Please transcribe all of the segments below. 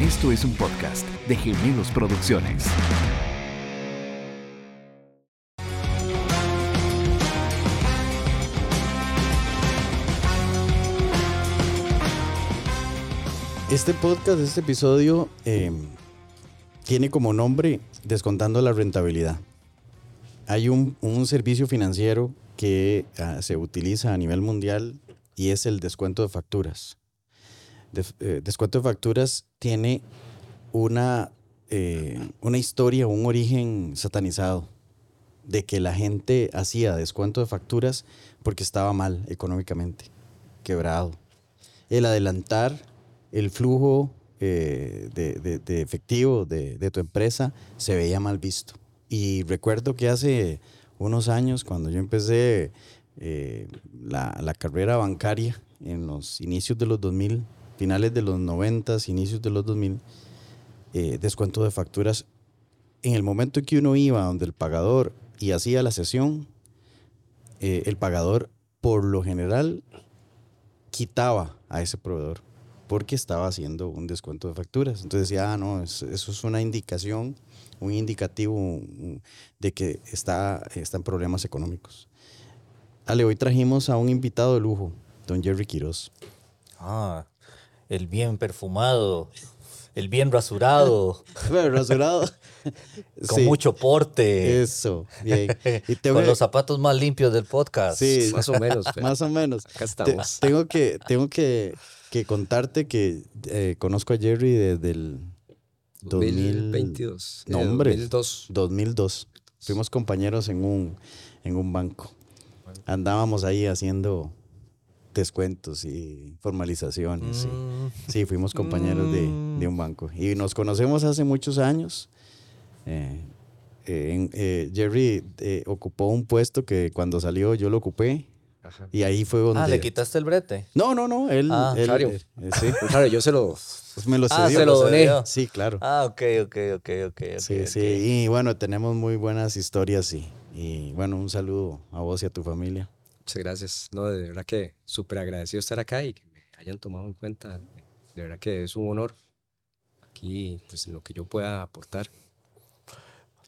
Esto es un podcast de Gemelos Producciones. Este podcast, este episodio, eh, tiene como nombre Descontando la rentabilidad. Hay un, servicio financiero que ah, se utiliza a nivel mundial y es el descuento de facturas. Def- eh, descuento de facturas tiene una, eh, una historia, un origen satanizado de que la gente hacía descuento de facturas porque estaba mal económicamente, quebrado. El adelantar el flujo eh, de, de- de efectivo de, de tu empresa se veía mal visto. Y recuerdo que hace unos años, cuando yo empecé eh, la, la carrera bancaria en los inicios de los 2000, finales de los 90, inicios de los 2000, eh, descuento de facturas, en el momento en que uno iba donde el pagador y hacía la sesión, eh, el pagador por lo general quitaba a ese proveedor porque estaba haciendo un descuento de facturas. Entonces decía, ah, no, es- eso es una indicación, un indicativo un- de que está, está en problemas económicos. Ale, hoy trajimos a un invitado de lujo, don Jerry Quiroz. Ah, el bien perfumado, el bien rasurado, Bueno, rasurado. con Sí, mucho porte, Eso, bien. Y tengo con que- los zapatos más limpios del podcast. Sí, Más o menos. pero más o menos. Acá Te- estamos. tengo que, tengo que, que contarte que eh, conozco a Jerry desde el 2000 2022. No, eh, hombre. 2002. 2002. Fuimos compañeros en un, en un banco. Andábamos ahí haciendo descuentos y formalizaciones. sí. Mm, Sí, fuimos compañeros de, de un banco. Y nos conocemos hace muchos años. Eh, eh, eh, Jerry eh, ocupó un puesto que cuando salió yo lo ocupé. Ajá. Y ahí fue donde... Ah, ¿le quitaste el brete? No, no, no. Él, Ah, él, Claro. eh, eh, sí, Claro, yo se lo. pues me lo Ah, cedió. se lo doné. Sí, claro. Ah, ok, ok, ok, ok. sí, ok. sí. Y bueno, tenemos muy buenas historias. Y bueno, un saludo a vos y a tu familia. Muchas gracias. No, de verdad que súper agradecido estar acá y que me hayan tomado en cuenta. De verdad que es un honor aquí, pues lo que yo pueda aportar.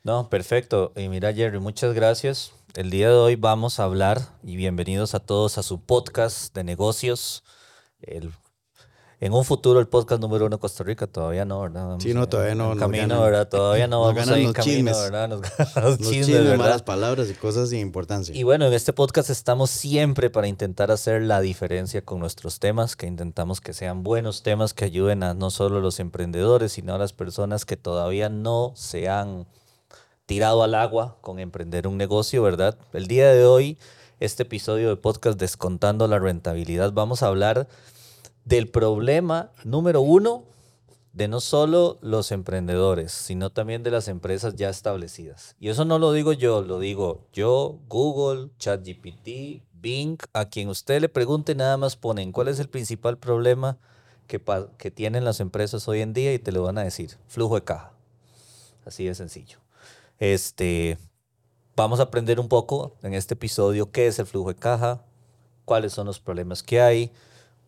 No, perfecto. Y mira, Jerry, muchas gracias. El día de hoy vamos a hablar y bienvenidos a todos a su podcast de negocios. El- en un futuro el podcast número uno de Costa Rica, todavía no, ¿verdad? Vamos Sí, no, todavía no, En camino, ganan- ¿verdad? Todavía no vamos en los camino, chismes. ¿verdad? Nos ganan los Los chismes, chismes, malas palabras y cosas sin importancia. Y bueno, en este podcast estamos siempre para intentar hacer la diferencia con nuestros temas, que intentamos que sean buenos temas que ayuden a no solo a los emprendedores, sino a las personas que todavía no se han tirado al agua con emprender un negocio, ¿verdad? El día de hoy, este episodio de podcast Descontando la Rentabilidad, vamos a hablar del problema número uno de no solo los emprendedores, sino también de las empresas ya establecidas. Y eso no lo digo yo, lo digo yo, Google, ChatGPT, Bing, a quien usted le pregunte nada más ponen cuál es el principal problema que, que tienen las empresas hoy en día y te lo van a decir, flujo de caja. Así de sencillo. Este, vamos a aprender un poco en este episodio qué es el flujo de caja, cuáles son los problemas que hay,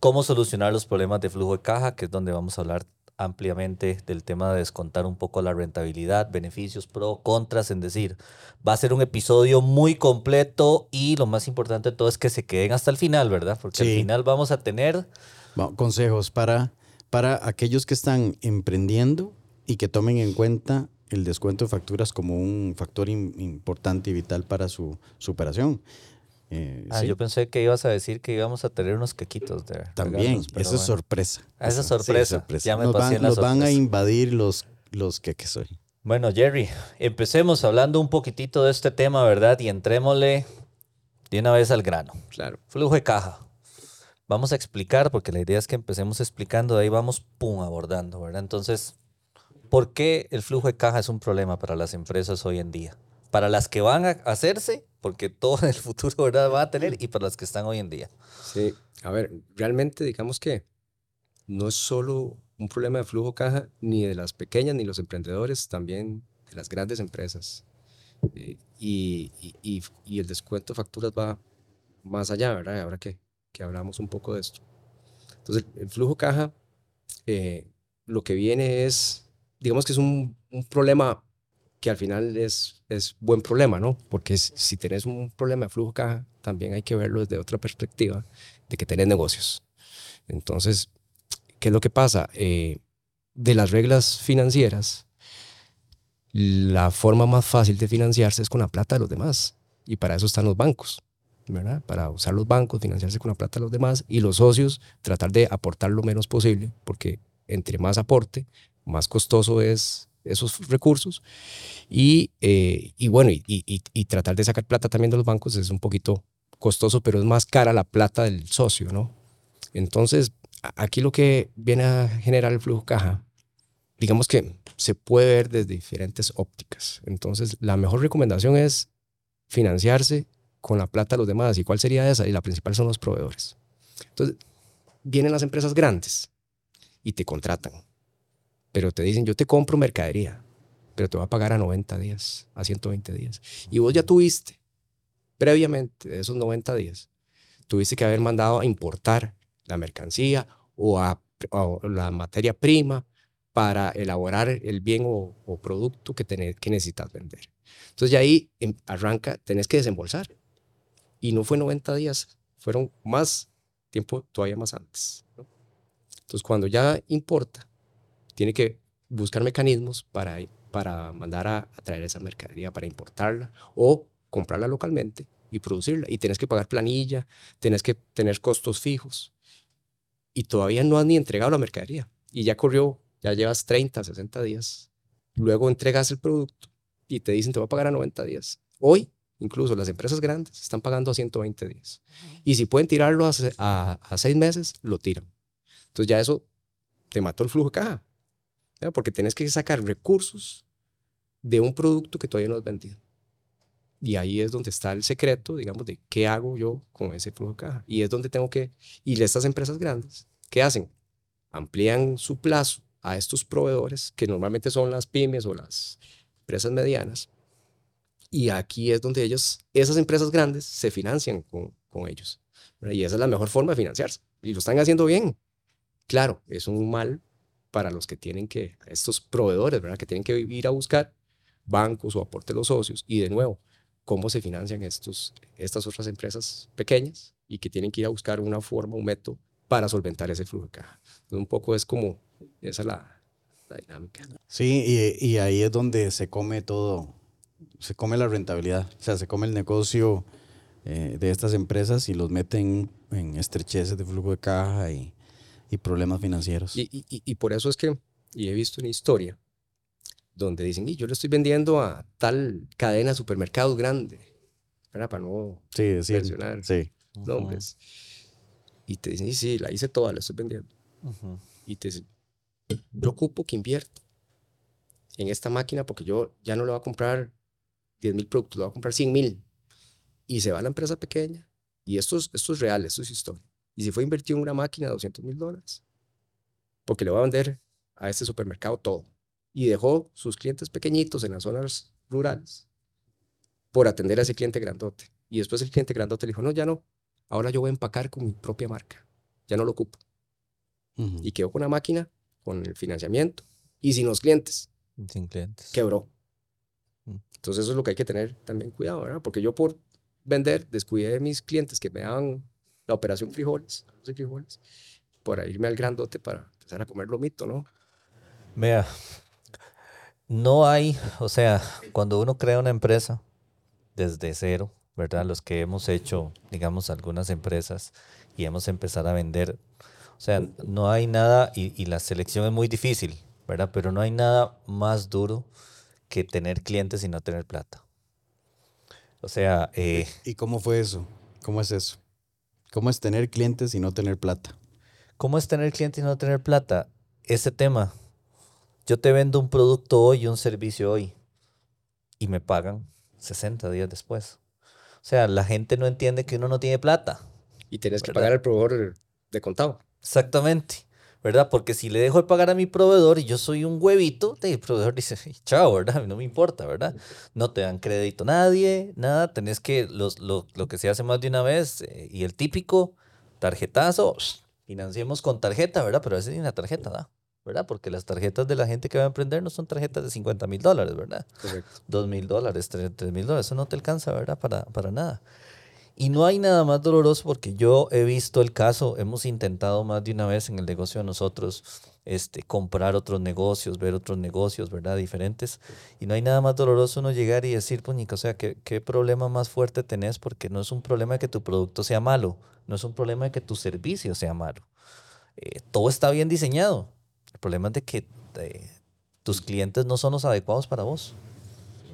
cómo solucionar los problemas de flujo de caja, que es donde vamos a hablar ampliamente del tema de descontar un poco la rentabilidad, beneficios, pro, contras, en decir, va a ser un episodio muy completo y lo más importante de todo es que se queden hasta el final, ¿verdad? Porque al final vamos a tener consejos para, para aquellos que están emprendiendo y que tomen en cuenta el descuento de facturas como un factor im- importante y vital para su, su operación. Eh, Ah, sí, yo pensé que ibas a decir que íbamos a tener unos quequitos de también, regalos, pero eso es sorpresa. Ah, esa es sí, sorpresa. Ya me nos pasé van, a invadir los, los que, que soy. Bueno, Jerry, empecemos hablando un poquitito de este tema, ¿verdad? Y entrémosle de una vez al grano. Claro. Flujo de caja. Vamos a explicar, porque la idea es que empecemos explicando, de ahí vamos, pum, abordando, ¿verdad? Entonces, ¿por qué el flujo de caja es un problema para las empresas hoy en día? Para las que van a hacerse, porque todo en el futuro, ¿verdad? Va a tener, y para las que están hoy en día. Sí. A ver, realmente digamos que no es solo un problema de flujo caja ni de las pequeñas ni los emprendedores, también de las grandes empresas. Eh, y, y- y- el descuento de facturas va más allá, ¿verdad? Ahora que, que hablamos un poco de esto. Entonces, el flujo caja, eh, lo que viene es, digamos que es un, un problema que al final es, es buen problema, ¿no? Porque si tenés un problema de flujo caja, también hay que verlo desde otra perspectiva, de que tenés negocios. Entonces, ¿qué es lo que pasa? Eh, de las reglas financieras, la forma más fácil de financiarse es con la plata de los demás. Y para eso están los bancos, ¿verdad? Para usar los bancos, financiarse con la plata de los demás y los socios tratar de aportar lo menos posible, porque entre más aporte, más costoso es esos recursos. Y, eh, y bueno, y, y, y, tratar de sacar plata también de los bancos es un poquito costoso, pero es más cara la plata del socio, ¿no? Entonces, aquí lo que viene a generar el flujo caja, digamos que se puede ver desde diferentes ópticas. Entonces, la mejor recomendación es financiarse con la plata de los demás. ¿Y cuál sería esa? Y la principal son los proveedores. Entonces, vienen las empresas grandes y te contratan, pero te dicen, yo te compro mercadería, pero te voy a pagar a 90 días, a 120 días. Y vos ya tuviste, previamente, esos 90 días, tuviste que haber mandado a importar la mercancía o a, la materia prima para elaborar el bien o, producto que, que necesitas vender. Entonces ya ahí em, arranca, tenés que desembolsar. Y no fue 90 días, fueron más tiempo todavía más antes. Entonces cuando ya importa, tiene que buscar mecanismos para, para mandar a, traer esa mercadería, para importarla o comprarla localmente y producirla. Y tienes que pagar planilla, tienes que tener costos fijos. Y todavía no has ni entregado la mercadería. Y ya corrió ya llevas 30, 60 días, luego entregas el producto y te dicen te va a pagar a 90 días. Hoy, incluso las empresas grandes están pagando a 120 días. Y si pueden tirarlo a, a, seis meses, lo tiran. Entonces ya eso te mató el flujo de caja. Porque tienes que sacar recursos de un producto que todavía no has vendido. Y ahí es donde está el secreto, digamos, de qué hago yo con ese flujo de caja. Y es donde tengo que... Y estas empresas grandes, ¿qué hacen? Amplían su plazo a estos proveedores, que normalmente son las pymes o las empresas medianas. Y aquí es donde ellos, esas empresas grandes, se financian con, con ellos. Y esa es la mejor forma de financiarse. Y lo están haciendo bien. Claro, es un mal para los que tienen que, estos proveedores, ¿verdad? Que tienen que ir a buscar bancos o aporte los socios. Y de nuevo, cómo se financian estos, estas otras empresas pequeñas y que tienen que ir a buscar una forma, un método para solventar ese flujo de caja. un poco es como esa es la, dinámica. Sí, y, y, ahí es donde se come todo, se come la rentabilidad, o sea, se come el negocio eh, de estas empresas y los meten en estrecheces de flujo de caja y, y problemas financieros. Y, y, y, por eso es que, y he visto una historia donde dicen, y yo le estoy vendiendo a tal cadena de supermercados grande, para no sí, sí, mencionar sí. nombres. Y te dicen, sí, sí, la hice toda, la estoy vendiendo. Y te dicen, yo ocupo que invierta en esta máquina porque yo ya no le voy a comprar 10 mil productos, le voy a comprar 100 mil. Y se va a la empresa pequeña. Y esto es, esto es real, esto es historia. Y si fue invertido en una máquina de 200 mil dólares, porque le va a vender a este supermercado todo. Y dejó sus clientes pequeñitos en las zonas rurales por atender a ese cliente grandote. Y después el cliente grandote le dijo, no, ya no, ahora yo voy a empacar con mi propia marca, ya no lo ocupo. Y quedó con una máquina con el financiamiento y sin los clientes. Sin clientes. Quebró. Mm. Entonces eso es lo que hay que tener también cuidado, ¿verdad? Porque yo por vender descuidé de mis clientes que me daban la operación frijoles, frijoles, por irme al grandote para empezar a comer lomito, ¿no? Vea, no hay, o sea, cuando uno crea una empresa desde cero, ¿verdad? Los que hemos hecho, digamos, algunas empresas y hemos empezado a vender o sea, no hay nada, y, la selección es muy difícil, ¿verdad? Pero no hay nada más duro que tener clientes y no tener plata. O sea... Eh, ¿Y cómo fue eso? ¿Cómo es eso? ¿Cómo es tener clientes y no tener plata? ¿Cómo es tener clientes y no tener plata? Ese tema. Yo te vendo un producto hoy y un servicio hoy y me pagan 60 días después. O sea, la gente no entiende que uno no tiene plata. Y tienes que pagar al proveedor de contado. Exactamente. ¿Verdad? Porque si le dejo de pagar a mi proveedor y yo soy un huevito, el proveedor dice, chao, ¿verdad? No me importa, ¿verdad? No te dan crédito nadie, nada, tenés que, los, lo, lo, que se hace más de una vez, eh, y el típico tarjetazo, financiemos con tarjeta, ¿verdad? Pero a veces ni una tarjeta da, ¿verdad? Porque las tarjetas de la gente que va a emprender no son tarjetas de 50 mil dólares, ¿verdad? Correcto. 2 mil dólares, 3 mil dólares, eso no te alcanza, ¿verdad? Para, para nada. Y no hay nada más doloroso porque yo he visto el caso, hemos intentado más de una vez en el negocio de nosotros este, comprar otros negocios, ver otros negocios, ¿verdad? Diferentes. Y no hay nada más doloroso uno llegar y decir, puñica, o sea, ¿qué, ¿qué problema más fuerte tenés? Porque no es un problema de que tu producto sea malo, no es un problema de que tu servicio sea malo. Eh, todo está bien diseñado. El problema es de que eh, tus clientes no son los adecuados para vos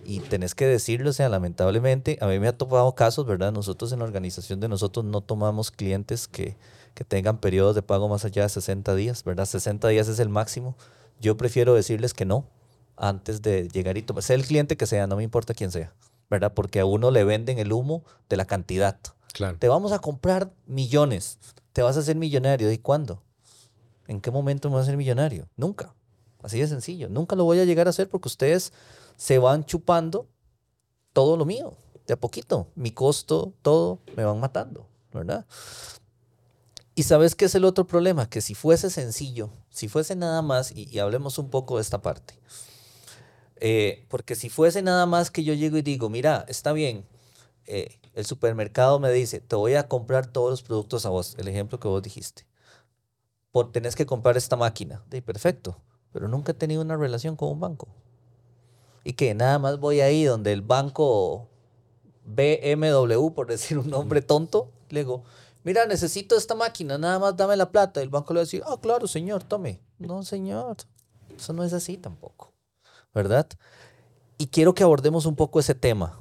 y tenés que decirlo, o sea, lamentablemente, a mí me ha topado casos, ¿verdad? Nosotros en la organización de nosotros no tomamos clientes que, que tengan periodos de pago más allá de 60 días, ¿verdad? 60 días es el máximo. Yo prefiero decirles que no antes de llegar y tomar, sea el cliente que sea, no me importa quién sea, ¿verdad? Porque a uno le venden el humo de la cantidad. Claro. Te vamos a comprar millones, te vas a hacer millonario. ¿Y cuándo? ¿En qué momento me vas a ser millonario? Nunca. Así de sencillo. Nunca lo voy a llegar a hacer porque ustedes se van chupando todo lo mío, de a poquito. Mi costo, todo, me van matando, ¿verdad? Y sabes qué es el otro problema, que si fuese sencillo, si fuese nada más, y, hablemos un poco de esta parte, eh, porque si fuese nada más que yo llego y digo, mira, está bien, eh, el supermercado me dice, te voy a comprar todos los productos a vos, el ejemplo que vos dijiste, por tenés que comprar esta máquina, de perfecto, pero nunca he tenido una relación con un banco y que nada más voy ahí donde el banco BMW, por decir un nombre tonto, le digo, mira, necesito esta máquina, nada más dame la plata. Y el banco le va a decir, ah, claro, señor, tome. No, señor, eso no es así tampoco, ¿verdad? Y quiero que abordemos un poco ese tema.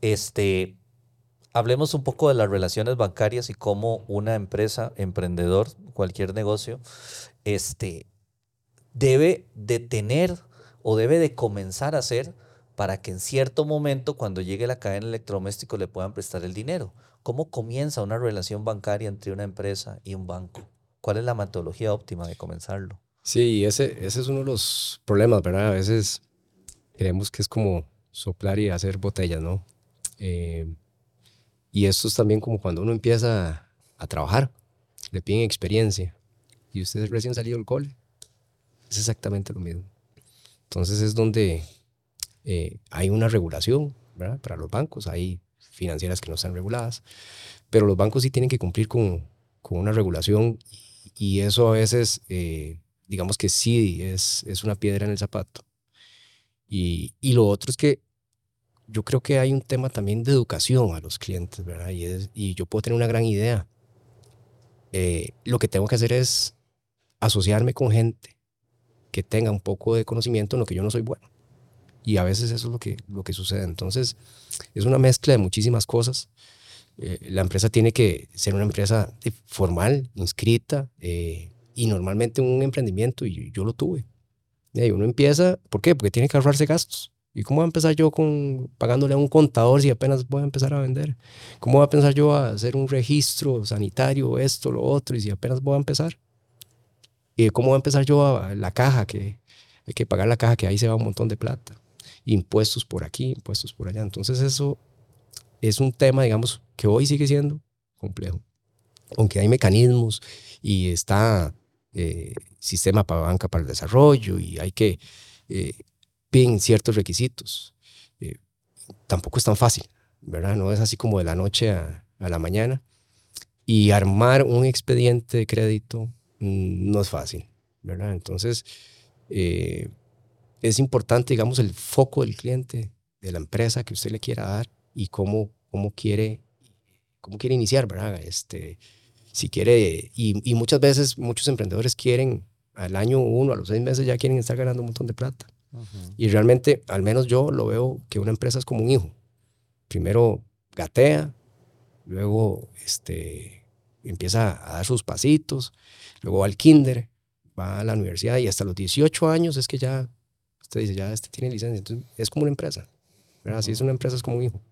Este, hablemos un poco de las relaciones bancarias y cómo una empresa, emprendedor, cualquier negocio, este, debe de tener o debe de comenzar a hacer para que en cierto momento, cuando llegue la cadena electrodoméstico, le puedan prestar el dinero? ¿Cómo comienza una relación bancaria entre una empresa y un banco? ¿Cuál es la metodología óptima de comenzarlo? Sí, ese, ese es uno de los problemas, ¿verdad? A veces creemos que es como soplar y hacer botellas, ¿no? Eh, y esto es también como cuando uno empieza a trabajar, le piden experiencia y usted recién salido del cole. Es exactamente lo mismo. Entonces es donde eh, hay una regulación ¿verdad? para los bancos, hay financieras que no están reguladas, pero los bancos sí tienen que cumplir con, con una regulación y eso a veces, eh, digamos que sí, es, es una piedra en el zapato. Y, y, lo otro es que yo creo que hay un tema también de educación a los clientes, ¿verdad? Y, es, y yo puedo tener una gran idea. Eh, lo que tengo que hacer es asociarme con gente que tenga un poco de conocimiento en lo que yo no soy bueno. Y a veces eso es lo que, lo que sucede. Entonces, es una mezcla de muchísimas cosas. Eh, la empresa tiene que ser una empresa formal, inscrita, eh, y normalmente un emprendimiento, y yo, lo tuve. Y uno empieza, ¿por qué? Porque tiene que ahorrarse gastos. ¿Y cómo voy a empezar yo con pagándole a un contador si apenas voy a empezar a vender? ¿Cómo voy a pensar yo a hacer un registro sanitario, esto, lo otro, y si apenas voy a empezar? ¿Y cómo voy a empezar yo a la caja? Que hay que pagar la caja, que ahí se va un montón de plata. Impuestos por aquí, impuestos por allá. Entonces eso es un tema, digamos, que hoy sigue siendo complejo. Aunque hay mecanismos y está eh, sistema para banca para el desarrollo y hay que eh, piden ciertos requisitos. Eh, tampoco es tan fácil, ¿verdad? No es así como de la noche a, a la mañana. Y armar un expediente de crédito no es fácil, ¿verdad? Entonces, eh, es importante, digamos, el foco del cliente, de la empresa que usted le quiera dar y cómo, cómo, quiere, cómo quiere iniciar, ¿verdad? Este, si quiere, y, muchas veces muchos emprendedores quieren al año uno, a los seis meses ya quieren estar ganando un montón de plata. Y realmente, al menos yo lo veo que una empresa es como un hijo. Primero gatea, luego este, empieza a dar sus pasitos, luego va al kinder, va a la universidad y hasta los 18 años es que ya, usted dice, ya este tiene licencia, entonces es como una empresa, ¿verdad? Si es una empresa es como un hijo.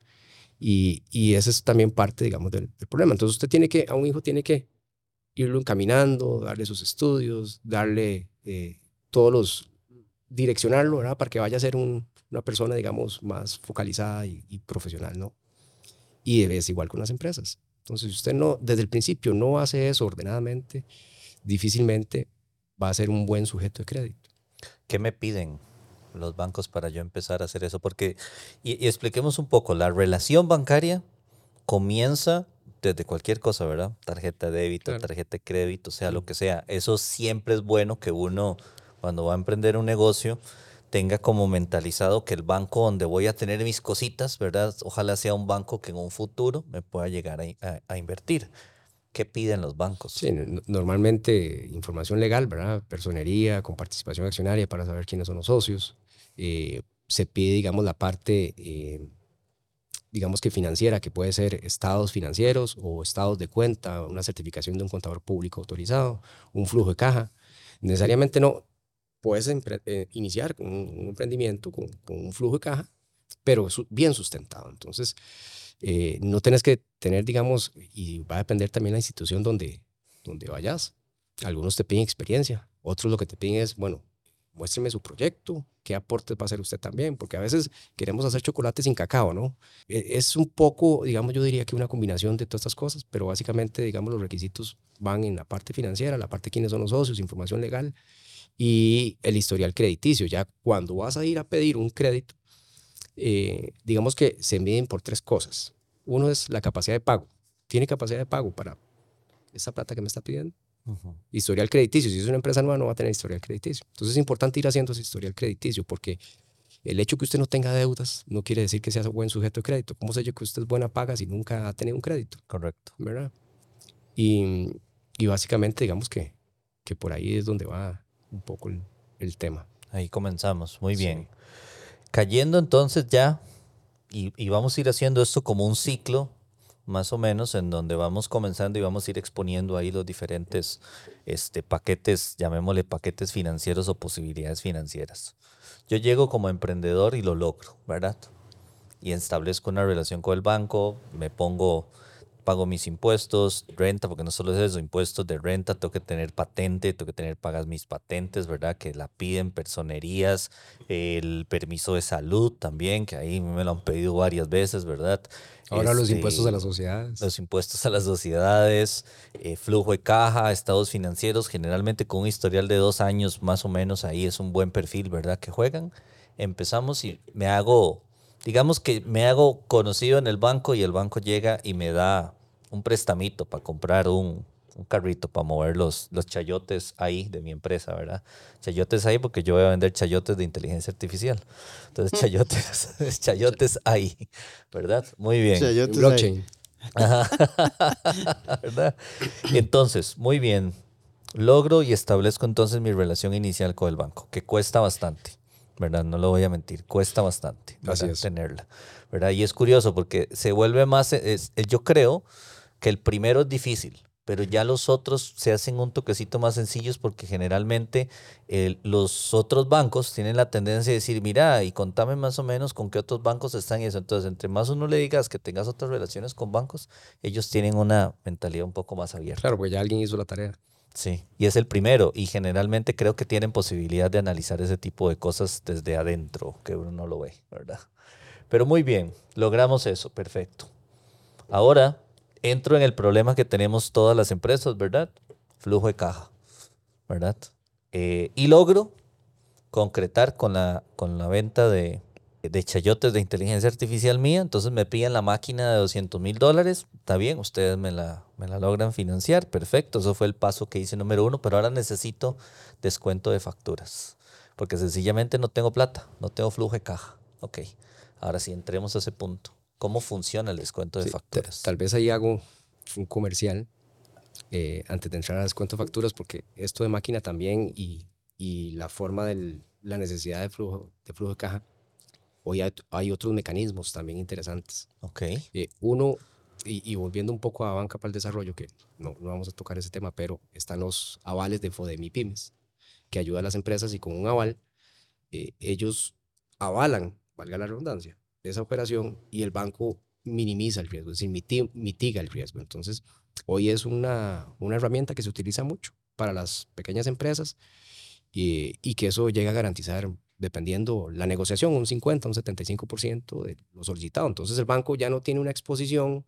Y, y ese es también parte, digamos, del, problema. Entonces usted tiene que, a un hijo tiene que irlo encaminando, darle sus estudios, darle eh, todos los, direccionarlo, ¿verdad? Para que vaya a ser un, una persona, digamos, más focalizada y, y profesional, ¿no? Y es igual con las empresas. Entonces, si usted no, desde el principio no hace eso ordenadamente, difícilmente va a ser un buen sujeto de crédito. ¿Qué me piden los bancos para yo empezar a hacer eso? Porque, y, y expliquemos un poco, la relación bancaria comienza desde cualquier cosa, ¿verdad? Tarjeta de débito, Claro. tarjeta de crédito, sea lo que sea. Eso siempre es bueno que uno, cuando va a emprender un negocio, tenga como mentalizado que el banco donde voy a tener mis cositas, ¿verdad? Ojalá sea un banco que en un futuro me pueda llegar a, invertir. ¿Qué piden los bancos? Sí, no- normalmente información legal, ¿verdad? Personería, con participación accionaria para saber quiénes son los socios. Eh, se pide, digamos, la parte, eh, digamos que financiera, que puede ser estados financieros o estados de cuenta, una certificación de un contador público autorizado, un flujo de caja. Necesariamente no. Puedes eh, iniciar con un, emprendimiento con, un flujo de caja, pero bien sustentado. Entonces, eh, no tienes que tener, digamos, y va a depender también la institución donde, donde vayas. Algunos te piden experiencia, otros lo que te piden es, bueno, muéstreme su proyecto, qué aportes va a hacer usted también, porque a veces queremos hacer chocolate sin cacao, ¿no? E- Es un poco, digamos, yo diría que una combinación de todas estas cosas, pero básicamente, digamos, los requisitos van en la parte financiera, la parte de quiénes son los socios, información legal y el historial crediticio. Ya cuando vas a ir a pedir un crédito, eh, digamos que se miden por tres cosas. Uno es la capacidad de pago. ¿Tiene capacidad de pago para esa plata que me está pidiendo? Historial crediticio. Si es una empresa nueva, no va a tener historial crediticio. Entonces es importante ir haciendo ese historial crediticio porque el hecho que usted no tenga deudas no quiere decir que sea buen sujeto de crédito. ¿Cómo sé yo que usted es buena paga si nunca ha tenido un crédito? Correcto. ¿Verdad? Y, y básicamente, digamos que, que por ahí es donde va un poco el, el tema. Ahí comenzamos. Muy Sí. bien. Cayendo entonces ya, y, y vamos a ir haciendo esto como un ciclo, más o menos, en donde vamos comenzando y vamos a ir exponiendo ahí los diferentes este, paquetes, llamémosle paquetes financieros o posibilidades financieras. Yo llego como emprendedor y lo logro, ¿verdad? Y establezco una relación con el banco, me pongo, pago mis impuestos, renta, porque no solo es eso, impuestos de renta, tengo que tener patente, tengo que tener pagas mis patentes, ¿verdad? Que la piden personerías, el permiso de salud también, que ahí me lo han pedido varias veces, ¿verdad? Ahora los Este, impuestos a las sociedades. los impuestos a las sociedades, eh, flujo de caja, estados financieros, generalmente con un historial de dos años más o menos, ahí es un buen perfil, ¿verdad? Que juegan. Empezamos y me hago, digamos que me hago conocido en el banco y el banco llega y me da un prestamito para comprar un, un carrito para mover los, los chayotes ahí de mi empresa, ¿verdad? Chayotes ahí porque yo voy a vender chayotes de inteligencia artificial. Entonces, chayotes, chayotes ahí, ¿verdad? Muy bien. Chayotes ahí. Blockchain. Ajá. ¿Verdad? Entonces, muy bien. Logro y establezco entonces mi relación inicial con el banco, que cuesta bastante, ¿verdad? No lo voy a mentir, cuesta bastante. Así es. tenerla, ¿verdad? Y es curioso porque se vuelve más, es- es- yo creo que el primero es difícil, pero ya los otros se hacen un toquecito más sencillos porque generalmente el- los otros bancos tienen la tendencia de decir, mira, y contame más o menos con qué otros bancos están y eso. Entonces, entre más uno le digas que tengas otras relaciones con bancos, ellos tienen una mentalidad un poco más abierta. Claro, porque ya alguien hizo la tarea. Sí, y es el primero y generalmente creo que tienen posibilidad de analizar ese tipo de cosas desde adentro, que uno no lo ve, ¿verdad? Pero muy bien, logramos eso, perfecto. Ahora entro en el problema que tenemos todas las empresas, ¿verdad? Flujo de caja, ¿verdad? Eh, y logro concretar con la, con la venta de, de chayotes de inteligencia artificial mía, entonces me piden la máquina de 200 mil dólares, está bien, ustedes me la, me la logran financiar, perfecto, eso fue el paso que hice número uno, pero ahora necesito descuento de facturas, porque sencillamente no tengo plata, no tengo flujo de caja. Ok, ahora sí, entremos a ese punto. ¿Cómo funciona el descuento de Sí, facturas? Tal vez ahí hago un comercial eh, antes de entrar a descuento de facturas, porque esto de máquina también y, y la forma de la necesidad de flujo, de flujo de caja, hoy hay, hay otros mecanismos también interesantes. Ok, Eh, uno, y, y volviendo un poco a Banca para el Desarrollo, que no, no vamos a tocar ese tema, pero están los avales de FODEMI Pymes, que ayuda a las empresas y con un aval, eh, ellos avalan, valga la redundancia, esa operación y el banco minimiza el riesgo, es decir, miti- mitiga el riesgo. Entonces, hoy es una, una herramienta que se utiliza mucho para las pequeñas empresas y, y que eso llega a garantizar, dependiendo la negociación, un 50, un 75% de lo solicitado. Entonces, el banco ya no tiene una exposición,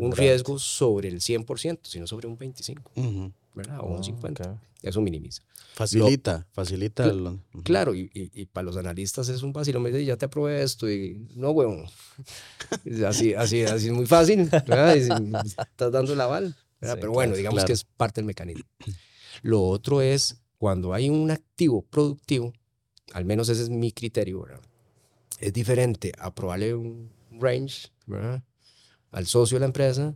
un riesgo sobre el 100%, sino sobre un 25%. Ujú. ¿Verdad? O un Ah, 50. ok. Eso minimiza. Facilita, facilita. Cl- lo- ujú. Claro, y, y- y para los analistas es un vacilo. Me dice, ya te aprobé esto. Y no, huevón. Así, así, así es muy fácil. ¿verdad? Y si estás dando el aval. Sí, Pero bueno, claro, digamos claro. que es parte del mecanismo. Lo otro es cuando hay un activo productivo, al menos ese es mi criterio, ¿verdad? es diferente aprobarle un range ¿verdad? al socio de la empresa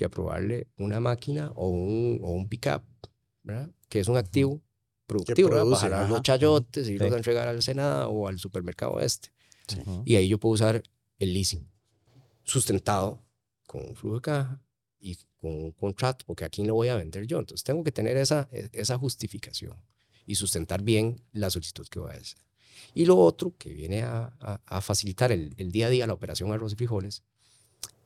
que aprobarle una máquina o un, o un pickup, ¿verdad? que es un activo productivo, ¿verdad? produce, para jalar los chayotes y Sí. irlos a entregar al Senado o al supermercado este. Ujú. Y ahí yo puedo usar el leasing sustentado con un flujo de caja y con un contrato, porque aquí no voy a vender yo. Entonces tengo que tener esa, e- esa justificación y sustentar bien la solicitud que voy a hacer. Y lo otro que viene a, a- a facilitar el, el día a día, la operación arroz y frijoles,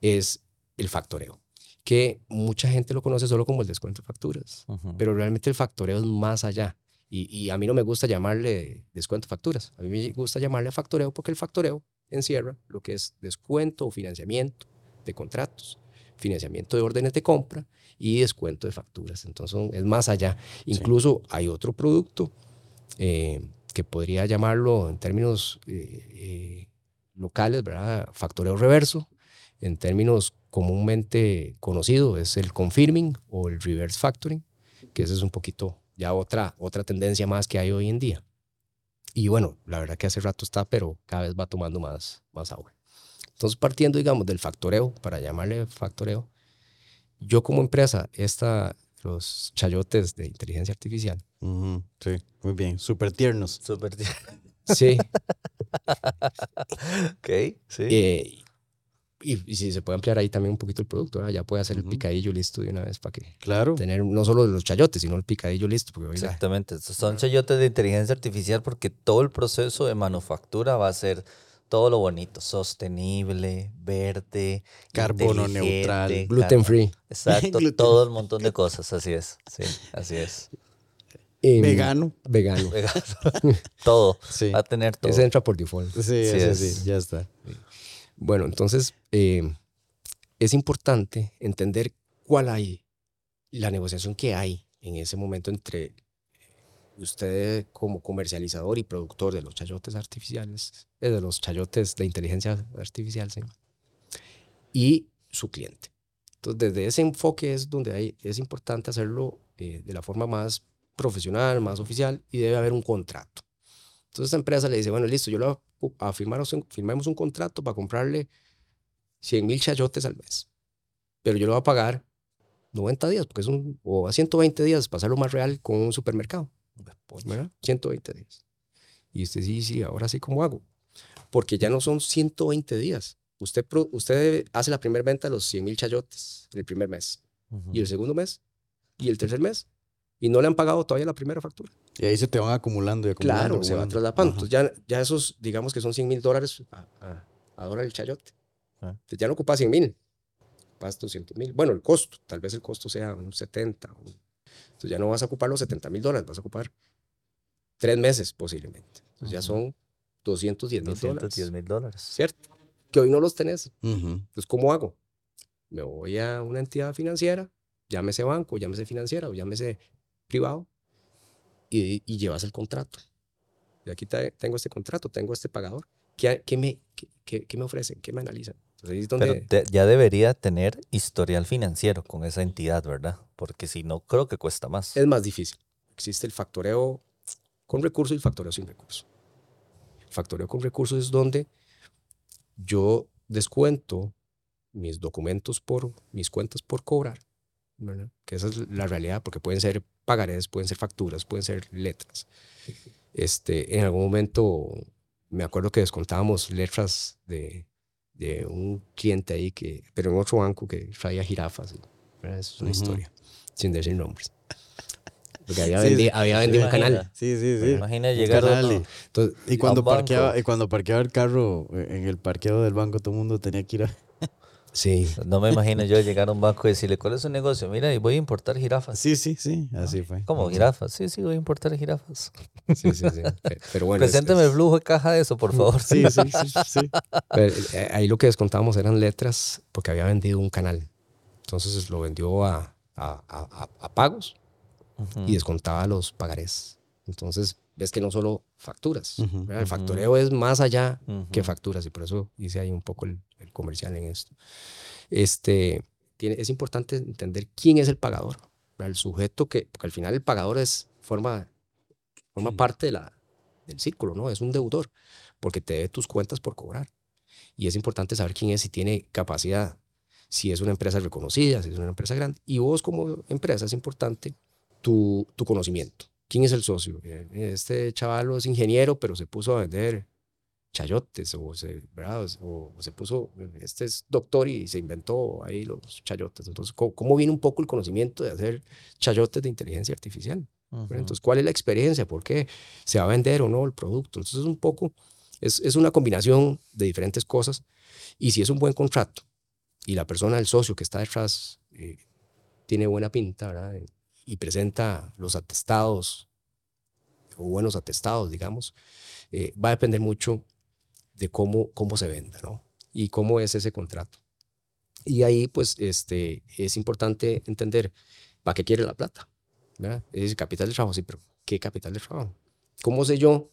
es el factoreo, que mucha gente lo conoce solo como el descuento de facturas, pero realmente el factoreo es más allá. Y, y a mí no me gusta llamarle descuento de facturas, a mí me gusta llamarle factoreo porque el factoreo encierra lo que es descuento o financiamiento de contratos, financiamiento de órdenes de compra y descuento de facturas. Entonces es más allá. Incluso hay otro producto eh, que podría llamarlo en términos eh, eh, locales, ¿verdad? Factoreo reverso. En términos comúnmente conocido es el confirming o el reverse factoring, que ese es un poquito ya otra, otra tendencia más que hay hoy en día. Y bueno, la verdad que hace rato está, pero cada vez va tomando más, más agua. Entonces, partiendo, digamos, del factoreo, para llamarle factoreo, yo como empresa, esta, los chayotes de inteligencia artificial, Ujú, Sí, muy bien. Súper tiernos. Súper bien. sí, Ok, sí. eh, y, y si se puede ampliar ahí también un poquito el producto, ¿verdad? ya puede hacer el picadillo listo de una vez para que Claro. tener no solo los chayotes, sino el picadillo listo, porque la- Exactamente. Estos Son chayotes de inteligencia artificial porque todo el proceso de manufactura va a ser todo lo bonito, sostenible, verde, Carbono neutral, car- gluten free. Exacto, Gluten- todo el montón de cosas, así es. Sí, así es. em, Vegano. Vegano. todo. Sí. Va a tener todo. Ese entra por default. Sí, Sí ese es. sí, ya está. Bueno, entonces eh, es importante entender cuál hay, la negociación que hay en ese momento entre usted como comercializador y productor de los chayotes artificiales, eh, de los chayotes de inteligencia artificial, ¿sí? y su cliente. Entonces, desde ese enfoque es donde hay, es importante hacerlo eh, de la forma más profesional, más oficial, y debe haber un contrato. Entonces, esta empresa le dice, bueno, listo, yo voy a, a firmar, firmemos un contrato para comprarle 100 mil chayotes al mes, pero yo le voy a pagar 90 días, porque es un, o a 120 días, para hacerlo más real con un supermercado, ¿verdad? 120 días. Y usted sí, sí, ahora sí, ¿cómo hago? Porque ya no son 120 días. Usted, usted hace la primera venta de los 100 mil chayotes el primer mes, y el segundo mes, y el tercer mes, y no le han pagado todavía la primera factura. Y ahí se te van acumulando y acumulando. Claro, se va acumulando. traslapando. Entonces ya, ya esos, digamos que son 100 mil dólares a, a, a dólar el chayote. Ah. Entonces ya no ocupas 100 mil, ocupas 200 mil. Bueno, el costo, tal vez el costo sea un 70. un- Entonces ya no vas a ocupar los 70 mil dólares, vas a ocupar tres meses posiblemente. Entonces ya son 210 mil 210 dólares. mil dólares. ¿Cierto? Que hoy no los tenés. Entonces, ¿cómo hago? Me voy a una entidad financiera, llámese banco, llámese financiera o llámese privado, y, y llevas el contrato. Y aquí te- tengo este contrato, tengo este pagador. ¿Qué, qué me, qué, me ofrecen? ¿Qué me analizan? Entonces, ahí es donde... Pero ya debería tener historial financiero con esa entidad, ¿verdad? Porque si no, creo que cuesta más. es más difícil. Existe el factoreo con recursos y el factoreo sin recursos. El factoreo con recursos es donde yo descuento mis documentos por mis cuentas por cobrar, ¿verdad? que esa es la realidad, porque pueden ser pagarés, pueden ser facturas, pueden ser letras. Este, en algún momento me acuerdo que descontábamos letras de, de un cliente ahí, que, pero en otro banco que traía jirafas. ¿verdad? Eso es una Ujú. historia, sin decir nombres. Porque había Sí, había vendido un canal. Sí, sí, sí. Imagina llegar uno- y- Entonces, Y cuando, parqueaba, y cuando parqueaba el carro eh, en el parqueo del banco, todo el mundo tenía que ir a... sí, No me imagino yo llegar a un banco y decirle, ¿cuál es su negocio? Mira, y voy a importar jirafas. Sí, sí, sí, así fue. ¿Cómo jirafas? Sí, sí, voy a importar jirafas. sí, sí, sí. Pe- Pero bueno, es- Presénteme es- el flujo de caja de eso, por favor. Sí, sí, sí, sí. pero, eh, ahí lo que descontábamos eran letras porque había vendido un canal. Entonces lo vendió a, a, a- a- a pagos y descontaba los pagarés. Entonces, ves que no solo facturas, el factureo es más allá que facturas y por eso hice ahí un poco el, el comercial en esto. Este, tiene, es importante entender quién es el pagador, el sujeto que, porque al final el pagador es, forma, forma parte de la, del círculo, ¿no? Es un deudor, porque te debe tus cuentas por cobrar. Y es importante saber quién es, si tiene capacidad, si es una empresa reconocida, si es una empresa grande. Y vos como empresa es importante tu, tu conocimiento. ¿Quién es el socio? Eh, Este chaval es ingeniero, pero se puso a vender chayotes o se, ¿verdad? o, o se puso, este es doctor y se inventó ahí los chayotes. Entonces, ¿cómo, cómo viene un poco el conocimiento de hacer chayotes de inteligencia artificial? Ujú. ¿verdad? Entonces, ¿cuál es la experiencia? ¿Por qué se va a vender o no el producto? Entonces, es un poco, es, es una combinación de diferentes cosas. Y si es un buen contrato y la persona, el socio que está detrás, eh, tiene buena pinta, ¿verdad? Y presenta los atestados o buenos atestados, digamos, eh, va a depender mucho de cómo, cómo se venda, ¿no? Y cómo es ese contrato. Y ahí, pues, este, es importante entender para qué quiere la plata, ¿verdad? Es decir, capital de trabajo, sí, pero ¿qué capital de trabajo? ¿Cómo sé yo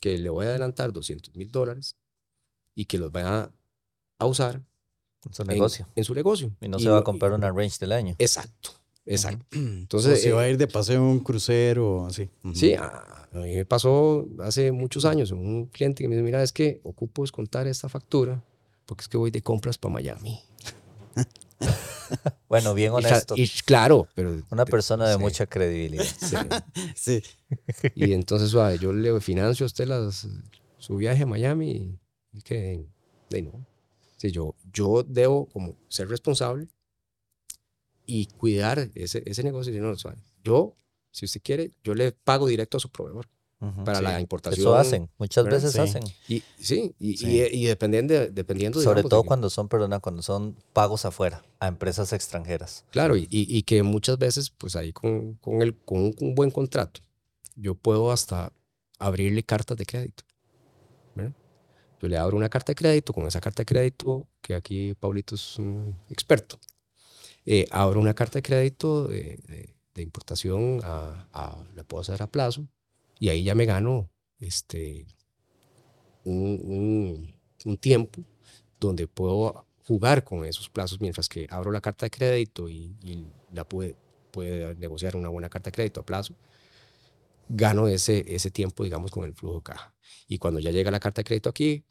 que le voy a adelantar 200 mil dólares y que los va a, usar Su en- negocio. En, su negocio? Y no se va a y- comprar una range del año. Exacto, exacto. Entonces, Entonces, se va a eh, ir de paseo en un crucero, así. Ujú. Sí, a, a mí me pasó hace muchos años un cliente que me dice, mira, es que ocupo descontar esta factura porque es que voy de compras para Miami. Bueno, bien honesto. y claro, pero... Una persona de sí, mucha credibilidad. sí. Sí. Y entonces suave, yo le financio a usted las, su viaje a Miami y que de no. Sí, yo, yo debo como ser responsable y cuidar ese, ese negocio. Y no, yo, si usted quiere, yo le pago directo a su proveedor Ujú. para Sí, la importación. Eso hacen. Muchas ¿verdad? veces Sí. hacen. Y, sí, y, Sí. y, y dependiendo, dependiendo Sobre digamos, todo de- cuando son, perdona, cuando son pagos afuera, a empresas extranjeras. Claro, y, y- y que muchas veces, pues ahí con, con, el, con un, un buen contrato, yo puedo hasta abrirle cartas de crédito. ¿verdad? Yo le abro una carta de crédito, con esa carta de crédito, que aquí Paulito es un experto, eh, abro una carta de crédito de, de- de importación, a, a- la puedo hacer a plazo, y ahí ya me gano este, un, un- un tiempo donde puedo jugar con esos plazos mientras que abro la carta de crédito y, y la puede, puede negociar una buena carta de crédito a plazo, gano ese, ese tiempo, digamos, con el flujo de caja. Y cuando ya llega la carta de crédito aquí,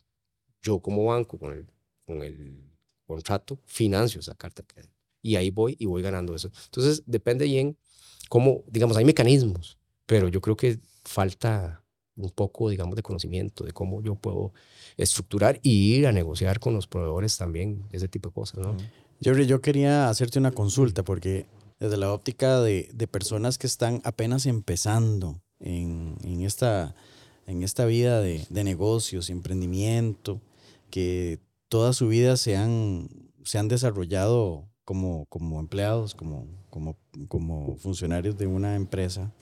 yo como banco con el, con el contrato financio esa carta de crédito. Y ahí voy y voy ganando eso. Entonces, depende bien cómo, digamos, hay mecanismos, pero yo creo que falta un poco, digamos, de conocimiento de cómo yo puedo estructurar y ir a negociar con los proveedores también, ese tipo de cosas, ¿no? Jerry, yo quería hacerte una consulta porque desde la óptica de, de personas que están apenas empezando en, en esta, en esta vida de, de negocios emprendimiento, que toda su vida se han, se han desarrollado como, como empleados, como, como, como funcionarios de una empresa,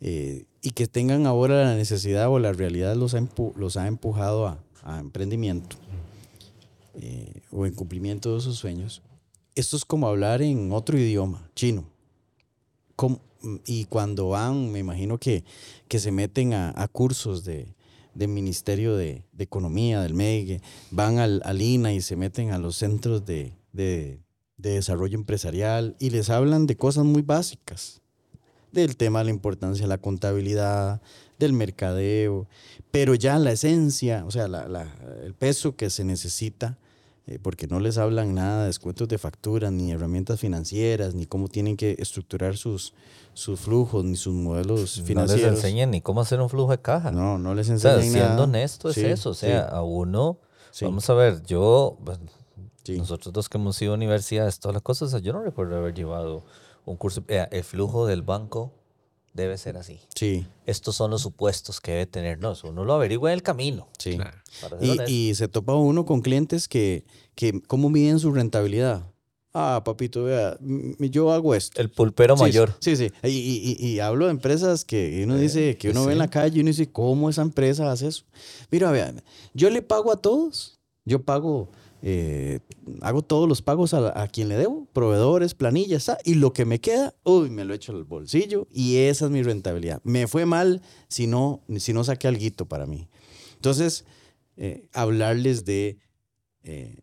eh, y que tengan ahora la necesidad o la realidad los ha, empu- los ha empujado a, a emprendimiento eh, o en cumplimiento de sus sueños, esto es como hablar en otro idioma, chino. Como- y cuando van, me imagino que, que se meten a, a cursos de, del Ministerio de, de Economía, del MEG, van al, al INA y se meten a los centros de, de, de desarrollo empresarial y les hablan de cosas muy básicas, del tema de la importancia de la contabilidad, del mercadeo, pero ya la esencia, o sea, la- la- el peso que se necesita, eh, porque no les hablan nada de descuentos de facturas, ni herramientas financieras, ni cómo tienen que estructurar sus, sus flujos, ni sus modelos No les financieros. enseñan ni cómo hacer un flujo de caja. No, no les o sea, enseñan siendo nada. honesto es Sí, eso. O sea, sí, a uno, sí, vamos a ver, yo, sí. nosotros dos que hemos ido a universidades, todas las cosas, yo no recuerdo haber llevado un curso. eh, el flujo del banco debe ser así. Sí, Estos son los supuestos que debe tener. No, eso uno lo averigua en el camino. sí. Claro. Y, se topa uno con clientes que, que ¿cómo miden su rentabilidad? Ah, papito, vea, yo hago esto. el pulpero Sí, mayor. Sí, sí. Y, y- y- y hablo de empresas que uno dice, que uno ve en la calle y uno dice, ¿cómo esa empresa hace eso? Mira, vean, yo le pago a todos. Yo pago eh, hago todos los pagos a, quien le debo, proveedores, planillas, ah, y lo que me queda, uy, me lo echo al bolsillo y esa es mi rentabilidad. Me fue mal si no, si no saqué algo para mí. Entonces, eh, hablarles de, eh,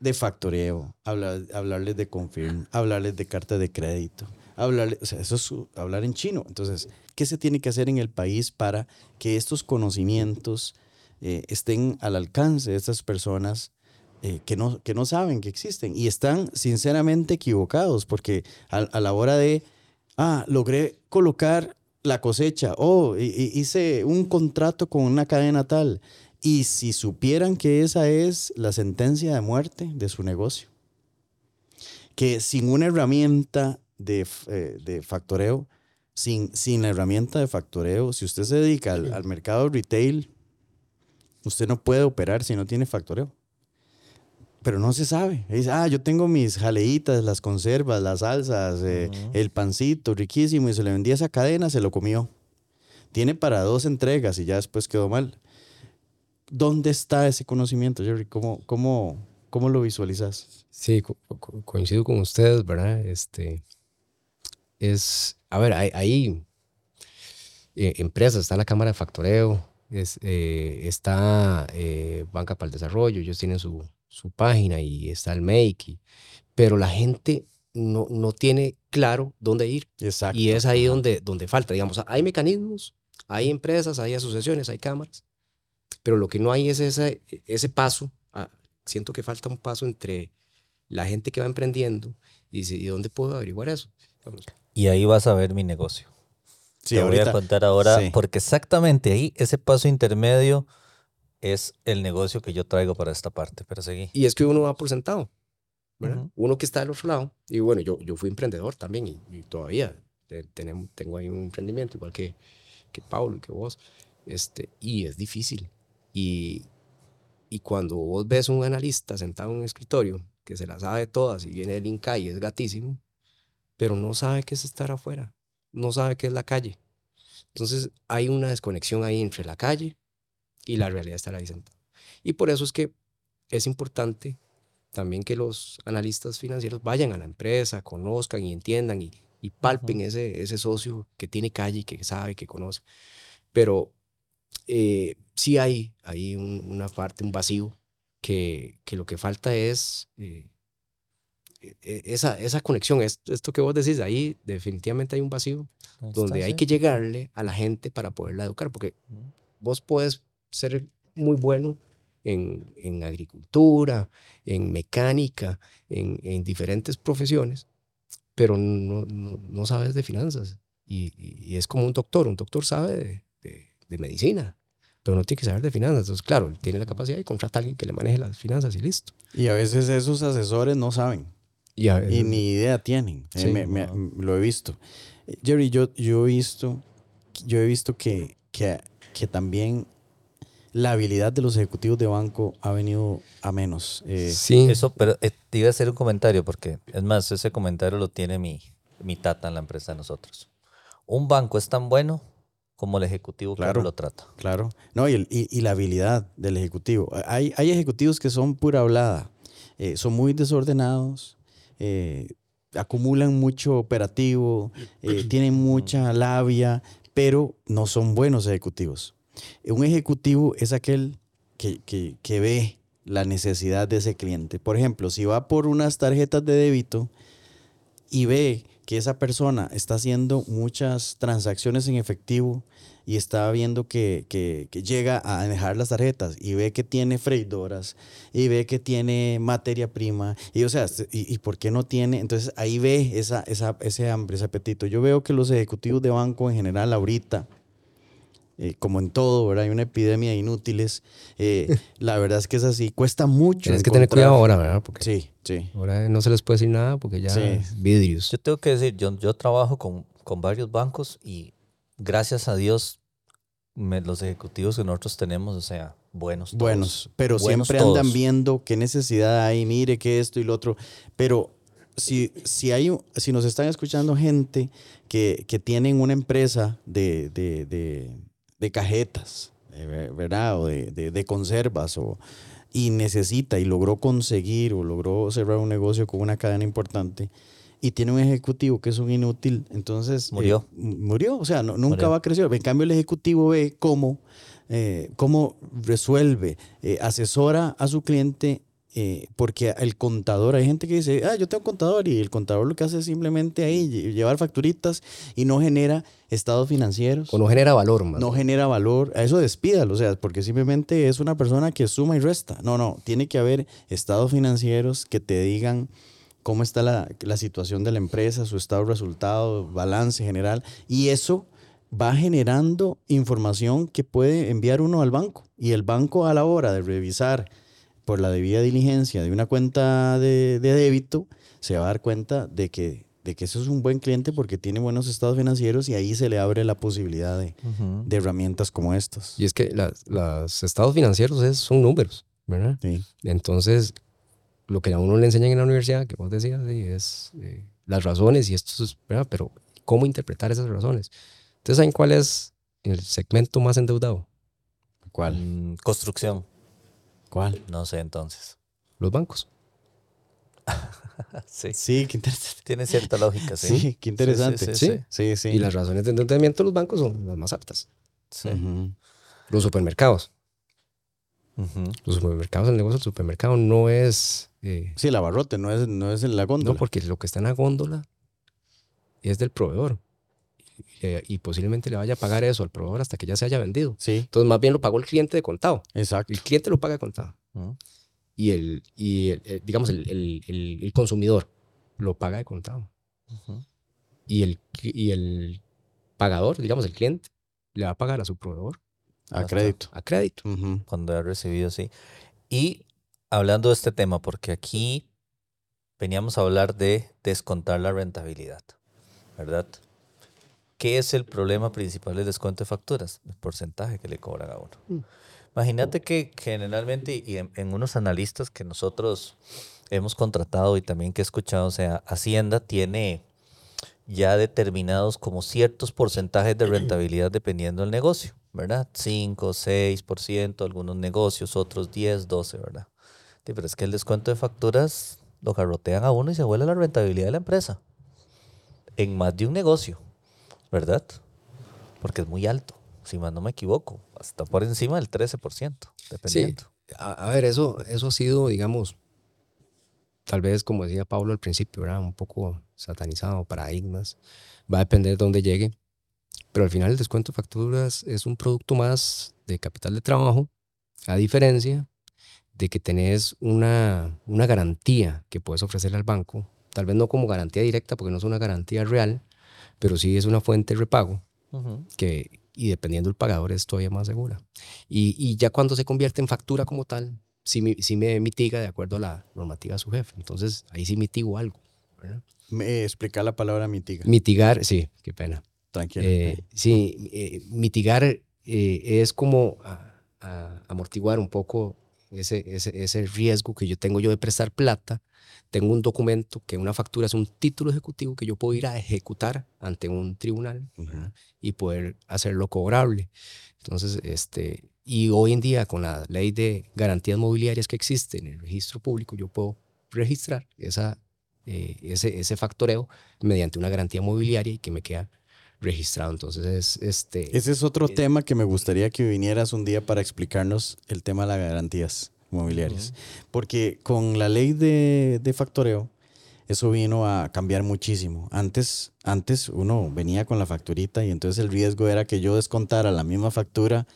de factoreo, hablar, hablarles de confirm, hablarles de carta de crédito, hablarles, o sea, eso es hablar en chino. Entonces, ¿qué se tiene que hacer en el país para que estos conocimientos estén al alcance de estas personas? Que, no, que no saben que existen y están sinceramente equivocados porque a, a la hora de, ah, logré colocar la cosecha, oh, hice un contrato con una cadena tal, y si supieran que esa es la sentencia de muerte de su negocio, que sin una herramienta de, eh, de factoreo, sin, sin la herramienta de factoreo, si usted se dedica al, mercado retail, usted no puede operar si no tiene factoreo. Pero no se sabe. Dice, ah, yo tengo mis jaleitas, las conservas, las salsas, eh, el pancito, riquísimo, y se le vendía esa cadena, se lo comió. Tiene para dos entregas y ya después quedó mal. ¿Dónde está ese conocimiento, Jerry? ¿Cómo, cómo, cómo lo visualizas? Sí, coincido con ustedes, ¿verdad? Este, es, a ver, hay, eh, empresas, está la Cámara de Factoreo, es, eh, está Banca para el Desarrollo, ellos tienen su, su página y está el Make, pero la gente no, no tiene claro dónde ir. Exacto. Y es ahí donde, donde falta, digamos, hay mecanismos, hay empresas, hay asociaciones, hay cámaras, pero lo que no hay es ese, ese paso. Ah, siento que falta un paso entre la gente que va emprendiendo y dice, ¿y dónde puedo averiguar eso? Y ahí vas a ver mi negocio. Sí, Te voy a contar ahora, porque exactamente ahí, ese paso intermedio es el negocio que yo traigo para esta parte. Pero seguí. Y es que uno va por sentado. Uno que está del otro lado. Y bueno, yo, yo fui emprendedor también y, todavía tenemos, tengo ahí un emprendimiento igual que, que Paulo y que vos. Este, y es difícil. Y, y cuando vos ves un analista sentado en un escritorio que se la sabe todas y viene del Inca y es gatísimo, pero no sabe qué es estar afuera, no sabe qué es la calle. Entonces hay una desconexión ahí entre la calle y la realidad de estar ahí sentado. Y por eso es que es importante también que los analistas financieros vayan a la empresa, conozcan y entiendan y, y palpen ese, ese socio que tiene calle, que sabe, que conoce. Pero eh, sí hay, hay una parte, un vacío, que, que lo que falta es eh, e, e, esa, esa conexión. Esto, esto, que vos decís, ahí definitivamente hay un vacío donde hay que llegarle a la gente para poderla educar, porque vos puedes ser muy bueno en, en agricultura, en mecánica, en, en diferentes profesiones, pero no, no, sabes de finanzas. Y, y, es como un doctor, un doctor sabe de, de medicina, pero no tiene que saber de finanzas. Entonces, claro, tiene la capacidad de contratar a alguien que le maneje las finanzas y listo. Y a veces esos asesores no saben. Y, ni idea tienen. Eh, lo he visto. Jerry, yo, yo he visto, yo he visto que, que, que también la habilidad de los ejecutivos de banco ha venido a menos. Eh, sí. Eso, pero eh, te iba a hacer un comentario, porque es más, ese comentario lo tiene mi, mi tata en la empresa de nosotros. Un banco es tan bueno como el ejecutivo claro, lo trata. Claro. No, y, y, la habilidad del ejecutivo. Hay, hay ejecutivos que son pura hablada, eh, son muy desordenados, eh, acumulan mucho operativo, eh, tienen mucha labia, pero no son buenos ejecutivos. Un ejecutivo es aquel que, que, que ve la necesidad de ese cliente. Por ejemplo, si va por unas tarjetas de débito y ve que esa persona está haciendo muchas transacciones en efectivo y está viendo que, que, llega a dejar las tarjetas y ve que tiene freidoras y ve que tiene materia prima y o sea, y, por qué no tiene? Entonces ahí ve esa, esa, ese hambre, ese apetito. Yo veo que los ejecutivos de banco en general ahorita, eh, como en todo, ¿verdad? Hay una epidemia de inútiles. Eh, la verdad es que es así. Cuesta mucho. Tienes que tener cuidado ahora, ¿verdad? Porque sí, sí. Ahora no se les puede decir nada porque ya es vidrios. Yo tengo que decir, yo, yo trabajo con, con varios bancos y gracias a Dios los ejecutivos que nosotros tenemos, o sea, buenos. Buenos, pero siempre andan viendo qué necesidad hay, mire que esto y lo otro. Pero si, si, hay, si nos están escuchando gente que, que tienen una empresa de, de de cajetas, eh, ¿verdad? O de, de, conservas, o y necesita y logró conseguir o logró cerrar un negocio con una cadena importante y tiene un ejecutivo que es un inútil, entonces... eh, Murió. murió, o sea, no- nunca Murió. va a crecer. En cambio, el ejecutivo ve cómo, eh, cómo resuelve, eh, asesora a su cliente, eh, porque el contador, hay gente que dice, ah, yo tengo contador, y el contador lo que hace es simplemente ahí lle- llevar facturitas y no genera estados financieros. O no genera valor, más. No genera valor, a eso despídalo, o sea, porque simplemente es una persona que suma y resta. No, no, tiene que haber estados financieros que te digan cómo está la, la situación de la empresa, su estado de resultado, balance general, y eso va generando información que puede enviar uno al banco. Y el banco a la hora de revisar por la debida diligencia de una cuenta de, de débito, se va a dar cuenta de que, de que eso es un buen cliente porque tiene buenos estados financieros y ahí se le abre la posibilidad de, Ujú. de herramientas como estas. Y es que las- los estados financieros es- son números, ¿verdad? Sí. Entonces, lo que a uno le enseñan en la universidad, que vos decías, sí, es eh, las razones y esto es, ¿verdad? Pero ¿cómo interpretar esas razones? Entonces, ¿saben cuál es el segmento más endeudado? ¿Cuál? Mm, construcción. ¿Cuál? No sé entonces. Los bancos. Sí. Sí, qué interesante. Tiene cierta lógica, sí. Sí, qué interesante. sí, sí, Sí, sí. Y las razones de endeudamiento de los bancos son las más altas. sí. Los supermercados. Los supermercados, el negocio del supermercado no es... eh, Sí, el abarrote, no es, no es en la góndola. no, porque lo que está en la góndola es del proveedor. Y, y posiblemente le vaya a pagar eso al proveedor hasta que ya se haya vendido. Sí, Entonces, más bien lo pagó el cliente de contado. exacto. El cliente lo paga de contado. Y el, y el- el- digamos, el, el- el- el consumidor lo paga de contado. Y el, y el pagador, digamos, el cliente, le va a pagar a su proveedor A crédito. a crédito. Cuando ha recibido, sí. Y hablando de este tema, porque aquí veníamos a hablar de descontar la rentabilidad, ¿verdad? ¿Qué es el problema principal del descuento de facturas? El porcentaje que le cobran a uno. Imagínate que generalmente, y en, en unos analistas que nosotros hemos contratado y también que he escuchado, o sea, Hacienda tiene ya determinados como ciertos porcentajes de rentabilidad dependiendo del negocio, ¿verdad? 5, 6%, algunos negocios, otros 10, 12, ¿verdad? Sí, pero es que el descuento de facturas lo garrotean a uno y se vuelve la rentabilidad de la empresa en más de un negocio, ¿verdad? Porque es muy alto, si más no me equivoco, hasta por encima del 13%, dependiendo. A, a ver, eso, eso ha sido, digamos, tal vez, como decía Pablo al principio, ¿verdad? un poco satanizado, paradigmas. Va a depender de dónde llegue. Pero al final el descuento de facturas es un producto más de capital de trabajo, a diferencia de que tenés una, una garantía que puedes ofrecerle al banco, tal vez no como garantía directa, porque no es una garantía real, pero sí es una fuente de repago Ujú. que, y dependiendo del pagador es todavía más segura. Y, y ya cuando se convierte en factura como tal, sí, me- sí me mitiga de acuerdo a la normativa de su jefe. Entonces ahí sí mitigo algo. ¿verdad? Me explica la palabra mitiga. Mitigar, sí, qué pena. Tranquilo. Eh, sí, eh, mitigar eh, es como a- a- amortiguar un poco ese, ese, ese riesgo que yo tengo yo de prestar plata. Tengo un documento que una factura es un título ejecutivo que yo puedo ir a ejecutar ante un tribunal ¿verdad? y poder hacerlo cobrable. Entonces, este, y hoy en día con la ley de garantías mobiliarias que existe en el registro público, yo puedo registrar esa, eh, ese, ese factoreo mediante una garantía mobiliaria y que me queda registrado. Entonces, es, este, Ese es otro tema que me gustaría que vinieras un día para explicarnos el tema de las garantías mobiliarias. Porque con la ley de, de factoreo, eso vino a cambiar muchísimo. Antes, antes uno venía con la facturita y entonces el riesgo era que yo descontara la misma factura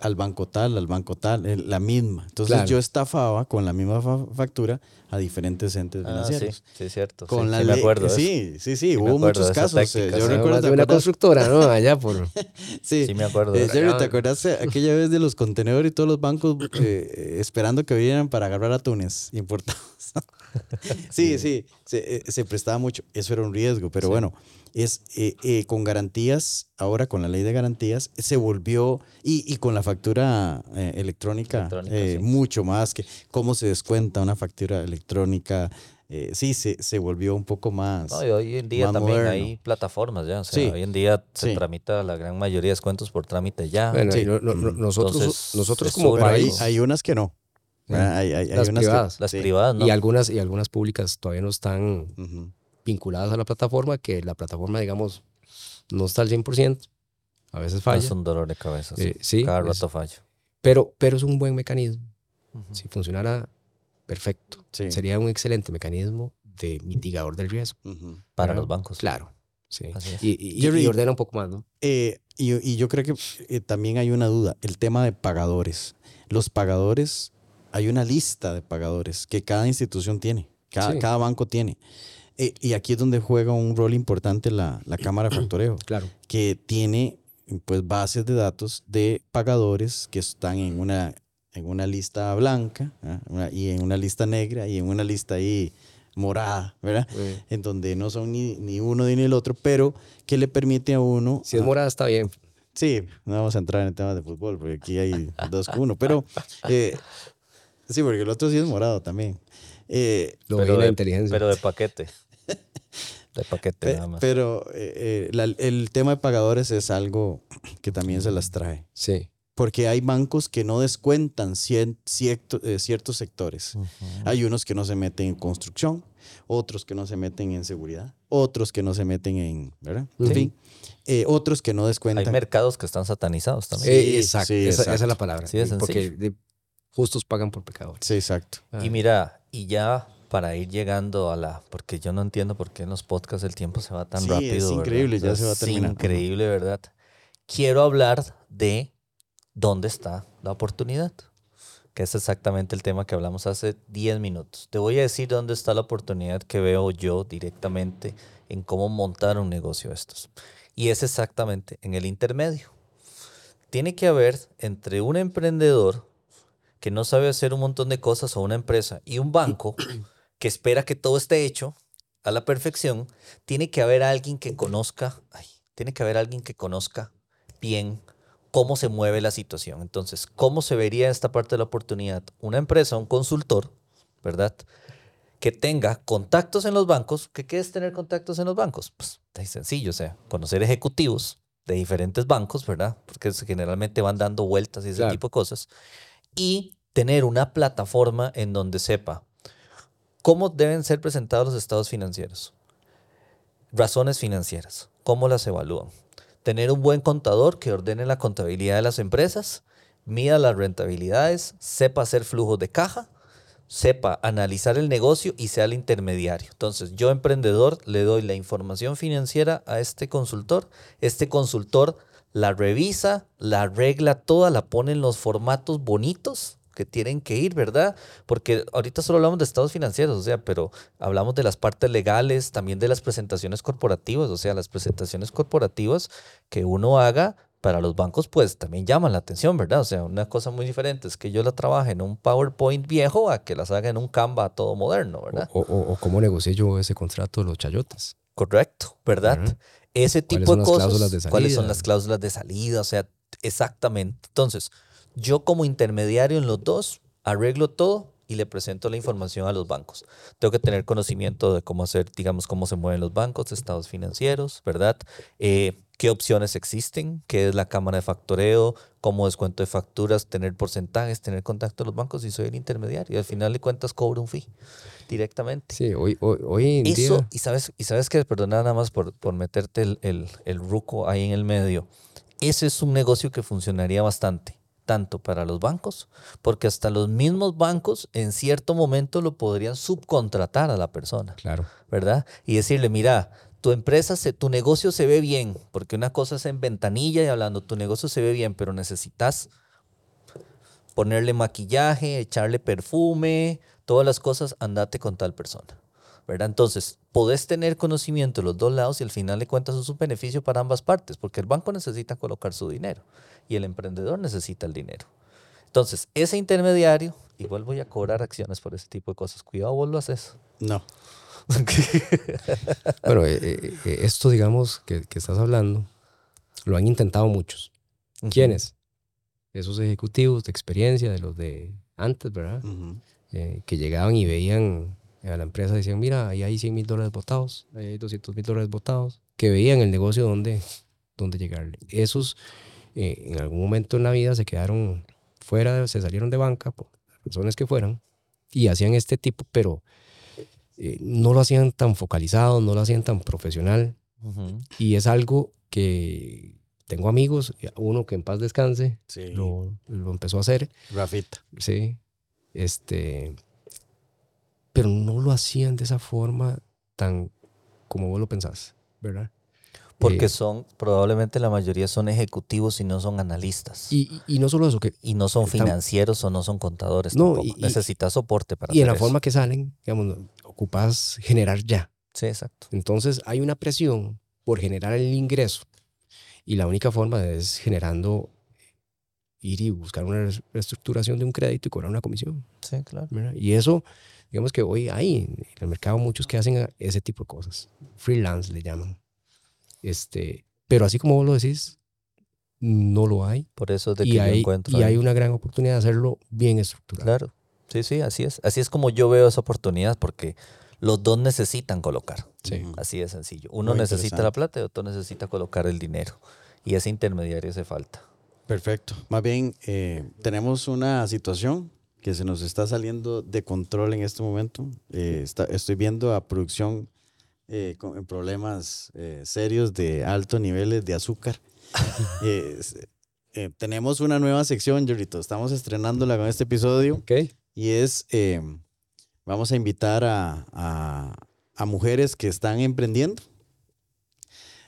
al banco tal, al banco tal, eh, la misma. Entonces Claro. yo estafaba con la misma fa- factura a diferentes entes Ah, sí, financieros. sí, es cierto. Con sí, la sí me acuerdo. Sí, sí, sí, hubo muchos casos. eh, táctica, yo sí. recuerdo, más ¿te de una constructora, ¿no? Allá por... Sí, Sí me acuerdo. Eh. Jerry, ¿te acuerdas aquella vez de los contenedores y todos los bancos eh, esperando que vinieran para agarrar atunes importados? sí, sí, se, eh, se prestaba mucho. Eso era un riesgo, pero bueno, es eh, eh, con garantías, ahora con la ley de garantías, se volvió, y, y con la factura eh, electrónica, Electrónica, eh, sí. mucho más que cómo se descuenta una factura electrónica. eh, sí, se, se volvió un poco más. No, y hoy en día también moderno. hay plataformas ya. O sea, Sí, hoy en día se sí. tramita la gran mayoría de descuentos por trámite ya. Bueno, no- no- nosotros, Entonces, nosotros como pero hay, país... hay unas que no. ¿verdad? Hay, hay- hay Las unas que- privadas. Las sí. privadas, ¿no? Y algunas, y algunas públicas todavía no están. Vinculadas a la plataforma, que la plataforma, digamos, no está al 100%, a veces falla. Es un dolor de cabeza. sí. Eh, sí, Cada es- rato fallo. pero, pero es un buen mecanismo. Ujú. Si funcionara perfecto, Sí. sería un excelente mecanismo de mitigador del riesgo. Ujú. Para Claro. los bancos. Claro. Sí. Es. Y, y- Jerry- y ordena un poco más, ¿no? Eh, y, y yo creo que eh, también hay una duda, el tema de pagadores. Los pagadores, hay una lista de pagadores que cada institución tiene, cada, Sí. cada banco tiene. Eh, y aquí es donde juega un rol importante la, la Cámara de Factoreo, Claro. que tiene pues bases de datos de pagadores que están en una, en una lista blanca ¿ah? Una- y en una lista negra y en una lista ahí morada, ¿verdad? En donde no son ni, ni uno ni el otro, pero que le permite a uno... si es ah, morada, está bien. Sí, no vamos a entrar en temas de fútbol, porque aquí hay dos con uno, pero eh, sí, porque el otro sí es morado también. Eh, Lo Pero de- inteligencia. Pero de paquete. De paquete pe- nada más. pero eh, eh, la- el tema de pagadores es algo que también se las trae, sí. porque hay bancos que no descuentan cien- cierto- eh, ciertos sectores. Ujú. Hay unos que no se meten en construcción, otros que no se meten en seguridad, otros que no se meten en, ¿verdad? En Sí. fin, eh, otros que no Hay descuentan. mercados que están satanizados también. Sí, exacto. sí, esa, esa es exacto. la palabra. Sí, es Porque justos pagan por pecadores. Sí, exacto. Y mira, y ya para ir llegando a la, porque yo no entiendo por qué en los podcasts el tiempo se va tan Sí, rápido. es ¿verdad? increíble, ya se va a es terminar. increíble, ¿verdad? Quiero hablar de dónde está la oportunidad, que es exactamente el tema que hablamos hace 10 minutos. Te voy a decir dónde está la oportunidad que veo yo directamente en cómo montar un negocio de estos. Y es exactamente en el intermedio. Tiene que haber entre un emprendedor que no sabe hacer un montón de cosas o una empresa y un banco que espera que todo esté hecho a la perfección, tiene que haber alguien que conozca, ay, tiene que haber alguien que conozca bien cómo se mueve la situación. Entonces, ¿cómo se vería esta parte de la oportunidad? Una empresa, un consultor, ¿verdad? Que tenga contactos en los bancos. ¿Qué, qué es tener contactos en los bancos? Pues es sencillo, o sea, conocer ejecutivos de diferentes bancos, ¿verdad? Porque generalmente van dando vueltas y ese Claro. tipo de cosas. Y tener una plataforma en donde sepa cómo deben ser presentados los estados financieros, razones financieras, cómo las evalúan. Tener un buen contador que ordene la contabilidad de las empresas, mida las rentabilidades, sepa hacer flujos de caja, sepa analizar el negocio y sea el intermediario. Entonces, yo emprendedor le doy la información financiera a este consultor, este consultor la revisa, la arregla toda, la pone en los formatos bonitos que tienen que ir, ¿verdad? Porque ahorita solo hablamos de estados financieros, o sea, pero hablamos de las partes legales, también de las presentaciones corporativas, o sea, las presentaciones corporativas que uno haga para los bancos, pues también llaman la atención, ¿verdad? O sea, una cosa muy diferente es que yo la trabaje en un PowerPoint viejo a que las haga en un Canva todo moderno, ¿verdad? O, o- o cómo negocié yo ese contrato de los chayotas. Correcto, ¿verdad? Ajá. Ese ¿Cuáles tipo de cosas. ¿Cuáles son las cláusulas de salida? O sea, exactamente. Entonces, yo como intermediario en los dos, arreglo todo y le presento la información a los bancos. Tengo que tener conocimiento de cómo hacer, digamos, cómo se mueven los bancos, estados financieros, ¿verdad? Eh, qué opciones existen, qué es la cámara de factoreo, cómo descuento de facturas, tener porcentajes, tener contacto con los bancos y soy el intermediario. Y al final de cuentas cobro un fee directamente. Sí, hoy, hoy, hoy en Eso, día. y sabes, y sabes que, perdona nada más por, por meterte el, el, el ruco ahí en el medio, ese es un negocio que funcionaría bastante, tanto para los bancos, porque hasta los mismos bancos en cierto momento lo podrían subcontratar a la persona, Claro. ¿verdad? Y decirle, mira, tu empresa, se, tu negocio se ve bien, porque una cosa es en ventanilla y hablando, tu negocio se ve bien, pero necesitas ponerle maquillaje, echarle perfume, todas las cosas, andate con tal persona. ¿Verdad? Entonces, podés tener conocimiento de los dos lados y al final de cuentas es un beneficio para ambas partes, porque el banco necesita colocar su dinero y el emprendedor necesita el dinero. Entonces, ese intermediario, igual voy a cobrar acciones por ese tipo de cosas. Cuidado, vos lo haces. No. Bueno, eh, eh, eh, esto, digamos, que, que estás hablando, lo han intentado muchos. ¿Quiénes? Esos ejecutivos de experiencia, de los de antes, ¿verdad? Eh, que llegaban y veían a la empresa, decían, mira, ahí hay 100 mil dólares votados, ahí hay 200 mil dólares votados, que veían el negocio donde, donde llegarle. Esos, eh, en algún momento en la vida se quedaron fuera, se salieron de banca por razones que fueran, y hacían este tipo, pero eh, no lo hacían tan focalizado, no lo hacían tan profesional. Ujú. Y es algo que tengo amigos, uno que en paz descanse, Sí. lo, lo empezó a hacer, Rafita. sí, este, pero no lo hacían de esa forma tan como vos lo pensás, ¿verdad? Porque Eh, son, probablemente la mayoría son ejecutivos y no son analistas. Y, y, y- y no solo eso, que no son financieros o no son contadores No, y- y- Necesitas soporte para y en la eso. forma que salen, digamos, ocupas generar ya. Sí, exacto. Entonces hay una presión por generar el ingreso y la única forma es generando ir y buscar una reestructuración de un crédito y cobrar una comisión. Sí, claro. ¿verdad? Y eso, digamos que hoy hay en el mercado muchos que hacen ese tipo de cosas. Freelance le llaman. Este, pero así como vos lo decís, no lo hay. Por eso es de que Y yo hay, encuentro. y ahí. hay una gran oportunidad de hacerlo bien estructurado. Claro. Sí, sí, así es. Así es como yo veo esa oportunidad porque los dos necesitan colocar. Sí. Así de sencillo. Uno Muy necesita la plata y otro necesita colocar el dinero. Y ese intermediario hace falta. Perfecto. Más bien, eh, tenemos una situación que se nos está saliendo de control en este momento. Eh, está- estoy viendo a producción eh, con problemas eh, serios de altos niveles de azúcar. Tenemos una nueva sección, Jorito. Estamos estrenándola con este episodio ¿Ok? y es, vamos a invitar a, a- a mujeres que están emprendiendo.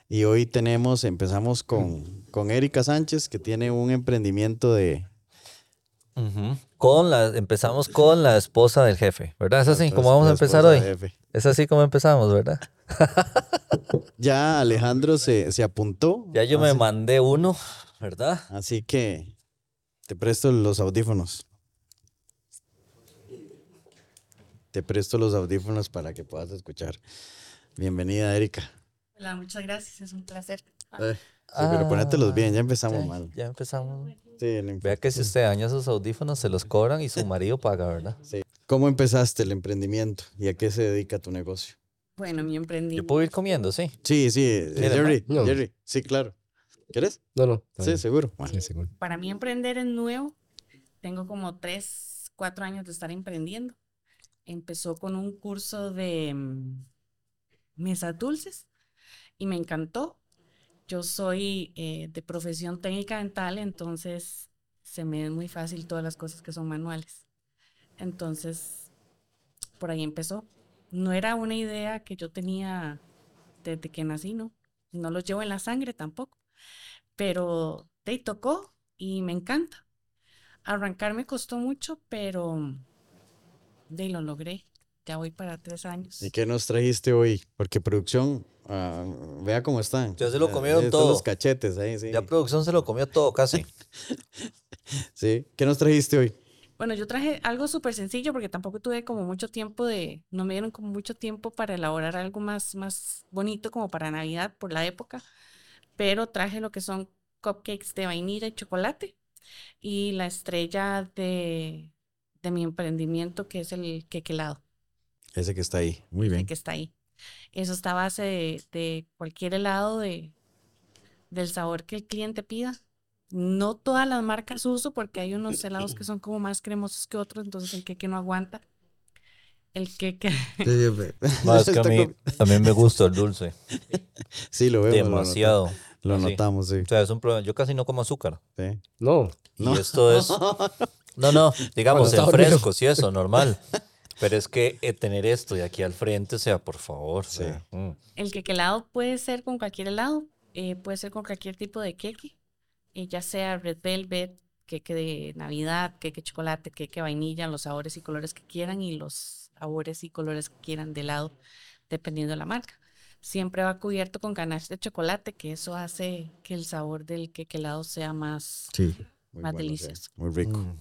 Y hoy tenemos, empezamos con, con Erika Sánchez, que tiene un emprendimiento de... Con la, empezamos con la esposa del jefe, ¿verdad? Es así como vamos a empezar hoy. Es así como empezamos, ¿verdad? Ya Alejandro se, se apuntó. Ya yo me mandé uno, ¿verdad? así que te presto los audífonos. Te presto los audífonos para que puedas escuchar. Bienvenida, Erika. Hola, muchas gracias, es un placer. Eh, sí, pero ponételos bien, ya empezamos Sí, mal. Ya empezamos. Sí, no Vea que si usted daña sus audífonos, se los cobran y su marido paga, ¿verdad? ¿Cómo empezaste el emprendimiento y a qué se dedica tu negocio? Bueno, mi Yo emprendimiento. puedo ir comiendo, sí. Sí, sí, eh, ¿Quiere Jerry? No. Jerry, sí, claro. ¿Quieres? No, no. Sí, bien. seguro. Bueno, Sí, seguro. Para mí emprender es nuevo. Tengo como tres, cuatro años de estar emprendiendo. Empezó con un curso de mm, mesas dulces y me encantó. Yo soy eh, de profesión técnica dental, entonces se me es muy fácil todas las cosas que son manuales. Entonces, por ahí empezó. No era una idea que yo tenía desde que nací, ¿no? No lo llevo en la sangre tampoco. Pero te tocó y me encanta. Arrancar me costó mucho, pero de lo logré. Ya voy para tres años. ¿y qué nos trajiste hoy? Porque producción, ah, vea cómo están. Ya se lo comieron todo. los cachetes ahí, sí. Ya producción se lo comió todo casi. Sí. ¿Qué nos trajiste hoy? Bueno, yo traje algo súper sencillo porque tampoco tuve como mucho tiempo de, no me dieron como mucho tiempo para elaborar algo más, más bonito como para Navidad por la época, pero traje lo que son cupcakes de vainilla y chocolate y la estrella de, de mi emprendimiento que es el queque helado. Ese que está ahí. Muy bien. que está ahí. Eso está a base de, de cualquier helado de, del sabor que el cliente pida. No todas las marcas uso porque hay unos helados que son como más cremosos que otros, entonces el que no aguanta. El que No, es que a mí, a mí me gusta el dulce. Sí, lo notamos. Demasiado. Lo Sí. notamos, sí. O sea, es un problema. Yo casi no como azúcar. Sí. No. No. Y esto es. No, no, digamos, dormido. frescos y eso, normal. Pero es que eh, tener esto de aquí al frente, o sea, por favor. Sí. sea, mm. El queque helado puede ser con cualquier helado, eh, puede ser con cualquier tipo de queque, eh, ya sea red velvet, queque de Navidad, queque chocolate, queque vainilla, los sabores y colores que quieran y los sabores y colores que quieran de helado, dependiendo de la marca. Siempre va cubierto con ganache de chocolate, que eso hace que el sabor del queque helado sea más... Sí. Muy Más bueno, sí, delicioso. Muy rico. Mm.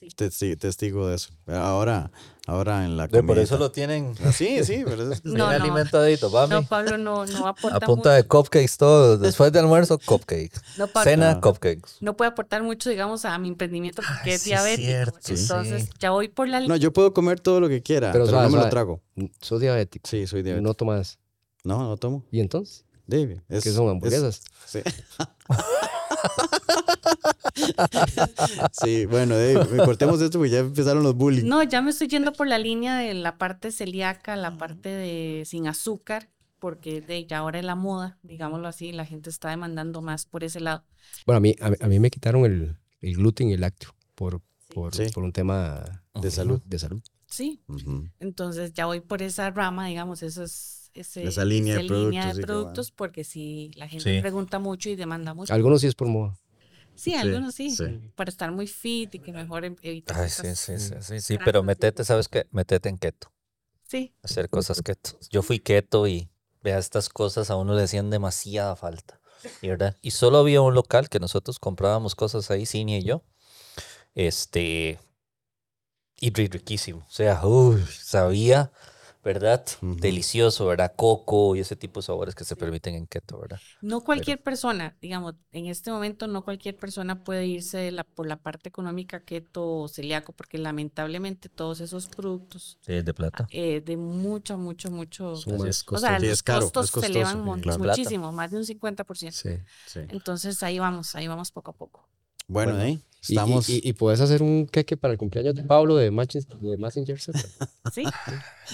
Testi- testigo de eso. Ahora, ahora en la Ve, Por eso lo tienen Ah, Sí, sí, pero es- No, bien no. alimentadito, papi. No, Pablo no, no a aporta punta mucho. de cupcakes todo. Después de almuerzo, cupcakes. No, Pablo Cena, Ah. cupcakes. no puede aportar mucho, digamos, a mi emprendimiento porque Ay, es sí, diabético. cierto, Entonces, sí. ya voy por la No, yo puedo comer todo lo que quiera, pero, Pero suave, no me lo trago. Sos diabético. Sí, soy diabético. No tomas. No, no tomo. ¿Y entonces? David, es, ¿Qué son es- hamburguesas? sí. sí, bueno, eh, cortemos esto porque ya empezaron los bullying. No, ya me estoy yendo por la línea de la parte celíaca, la parte de sin azúcar, porque de ya ahora es la moda, digámoslo así, la gente está demandando más por ese lado. Bueno, a mí, a, mí- a mí me quitaron el, el gluten y el lácteo por, por, Sí. por un tema De salud. De salud. Sí, Ujú. entonces ya voy por esa rama, digamos, eso es ese- Esa línea de esa productos, línea sí, de productos, porque si la gente Sí. pregunta mucho y demanda mucho. Algunos sí es por moda. Sí, algunos sí, sí. para estar muy fit y que mejor em- evitar Ay, sí, sí, sí, sí, sí, pero metete, ¿sabes qué? Metete en keto, Sí, hacer cosas keto. Yo fui keto y vea, estas cosas a uno le hacían demasiada falta, y ¿verdad? Y solo había un local que nosotros comprábamos cosas ahí, Cine y yo, este, y ri- riquísimo, o sea, uy, sabía, ¿verdad? Ujú. Delicioso, ¿verdad? Coco y ese tipo de sabores que se permiten en keto, ¿verdad? no cualquier persona, digamos, en este momento no cualquier persona puede irse de la, por la parte económica keto o celíaco, porque lamentablemente todos esos productos Sí, de plata. eh, de mucho, mucho, mucho... Son más O sea. Sí, los es caro, costos es se costoso, elevan sí, mon- claro. muchísimo, más de un 50%. Sí. Sí. Entonces ahí vamos, ahí vamos poco a poco. Bueno, Bueno, eh, estamos. Y, y, y puedes hacer un queque para el cumpleaños de Pablo de, Messenger. Z? Sí,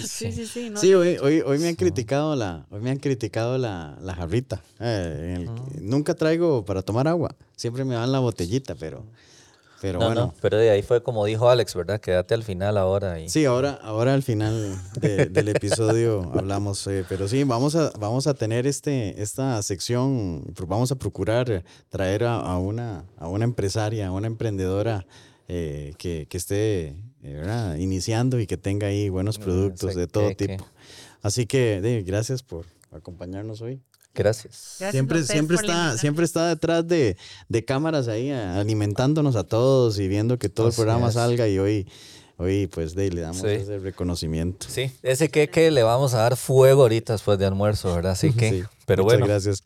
sí, sí, sí. no, Sí, hoy, hoy, hoy me han criticado la, hoy me han criticado la, la jarrita. Eh, Ah. Nunca traigo para tomar agua. Siempre me dan la botellita, pero, pero no, bueno. no, pero de ahí fue como dijo Alex, ¿verdad? Quédate al final ahora. Y... Sí, ahora, ahora al final de- del episodio hablamos, eh, pero sí, vamos a, vamos a tener este, esta sección, vamos a procurar traer a, a una, a una empresaria, a una emprendedora eh, que, que esté eh, ¿verdad? iniciando y que tenga ahí buenos productos sí, de todo tipo. Así que gracias por acompañarnos hoy. Gracias. Siempre, siempre, está, siempre está detrás de, de cámaras ahí, alimentándonos a todos y viendo que todo el programa es. salga y hoy, hoy pues de, le damos Sí. ese reconocimiento. Sí, ese queque le vamos a dar fuego ahorita después de almuerzo, ¿verdad? Así que, Sí, pero muchas bueno, gracias.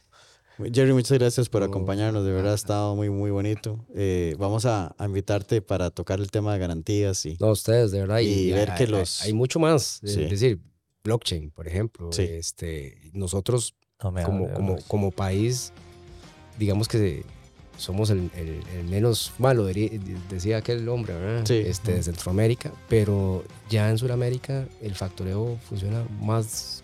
Jerry, muchas gracias por acompañarnos, de verdad ha estado muy, muy bonito. Eh, vamos a, a invitarte para tocar el tema de garantías y No, ustedes, de verdad. Y ver hay- que hay- los- Hay mucho más. Sí. Es decir, blockchain, por ejemplo. Sí. Este, nosotros no me como, como, país, digamos que somos el, el- el menos malo, decía aquel hombre, ¿verdad? Sí. Este, de Centroamérica, pero ya en Sudamérica el factoreo funciona más,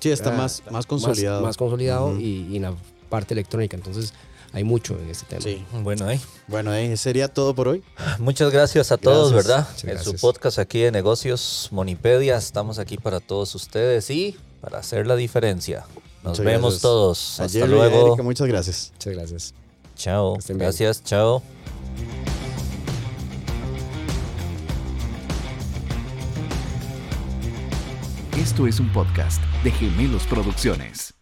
sí, está más, más consolidado. más, consolidado y, y en la parte electrónica. Entonces hay mucho en este tema. Sí. Bueno, ahí. Bueno, eh, sería todo por hoy. Muchas gracias a todos, Gracias. ¿verdad? Muchas En su podcast aquí de negocios Monipedia, estamos aquí para todos ustedes y para hacer la diferencia. Nos Muchas vemos gracias. todos. Hasta luego. Erika, muchas gracias. Muchas gracias. Chao. Gracias, chao. Esto es un podcast de Gemelos Producciones.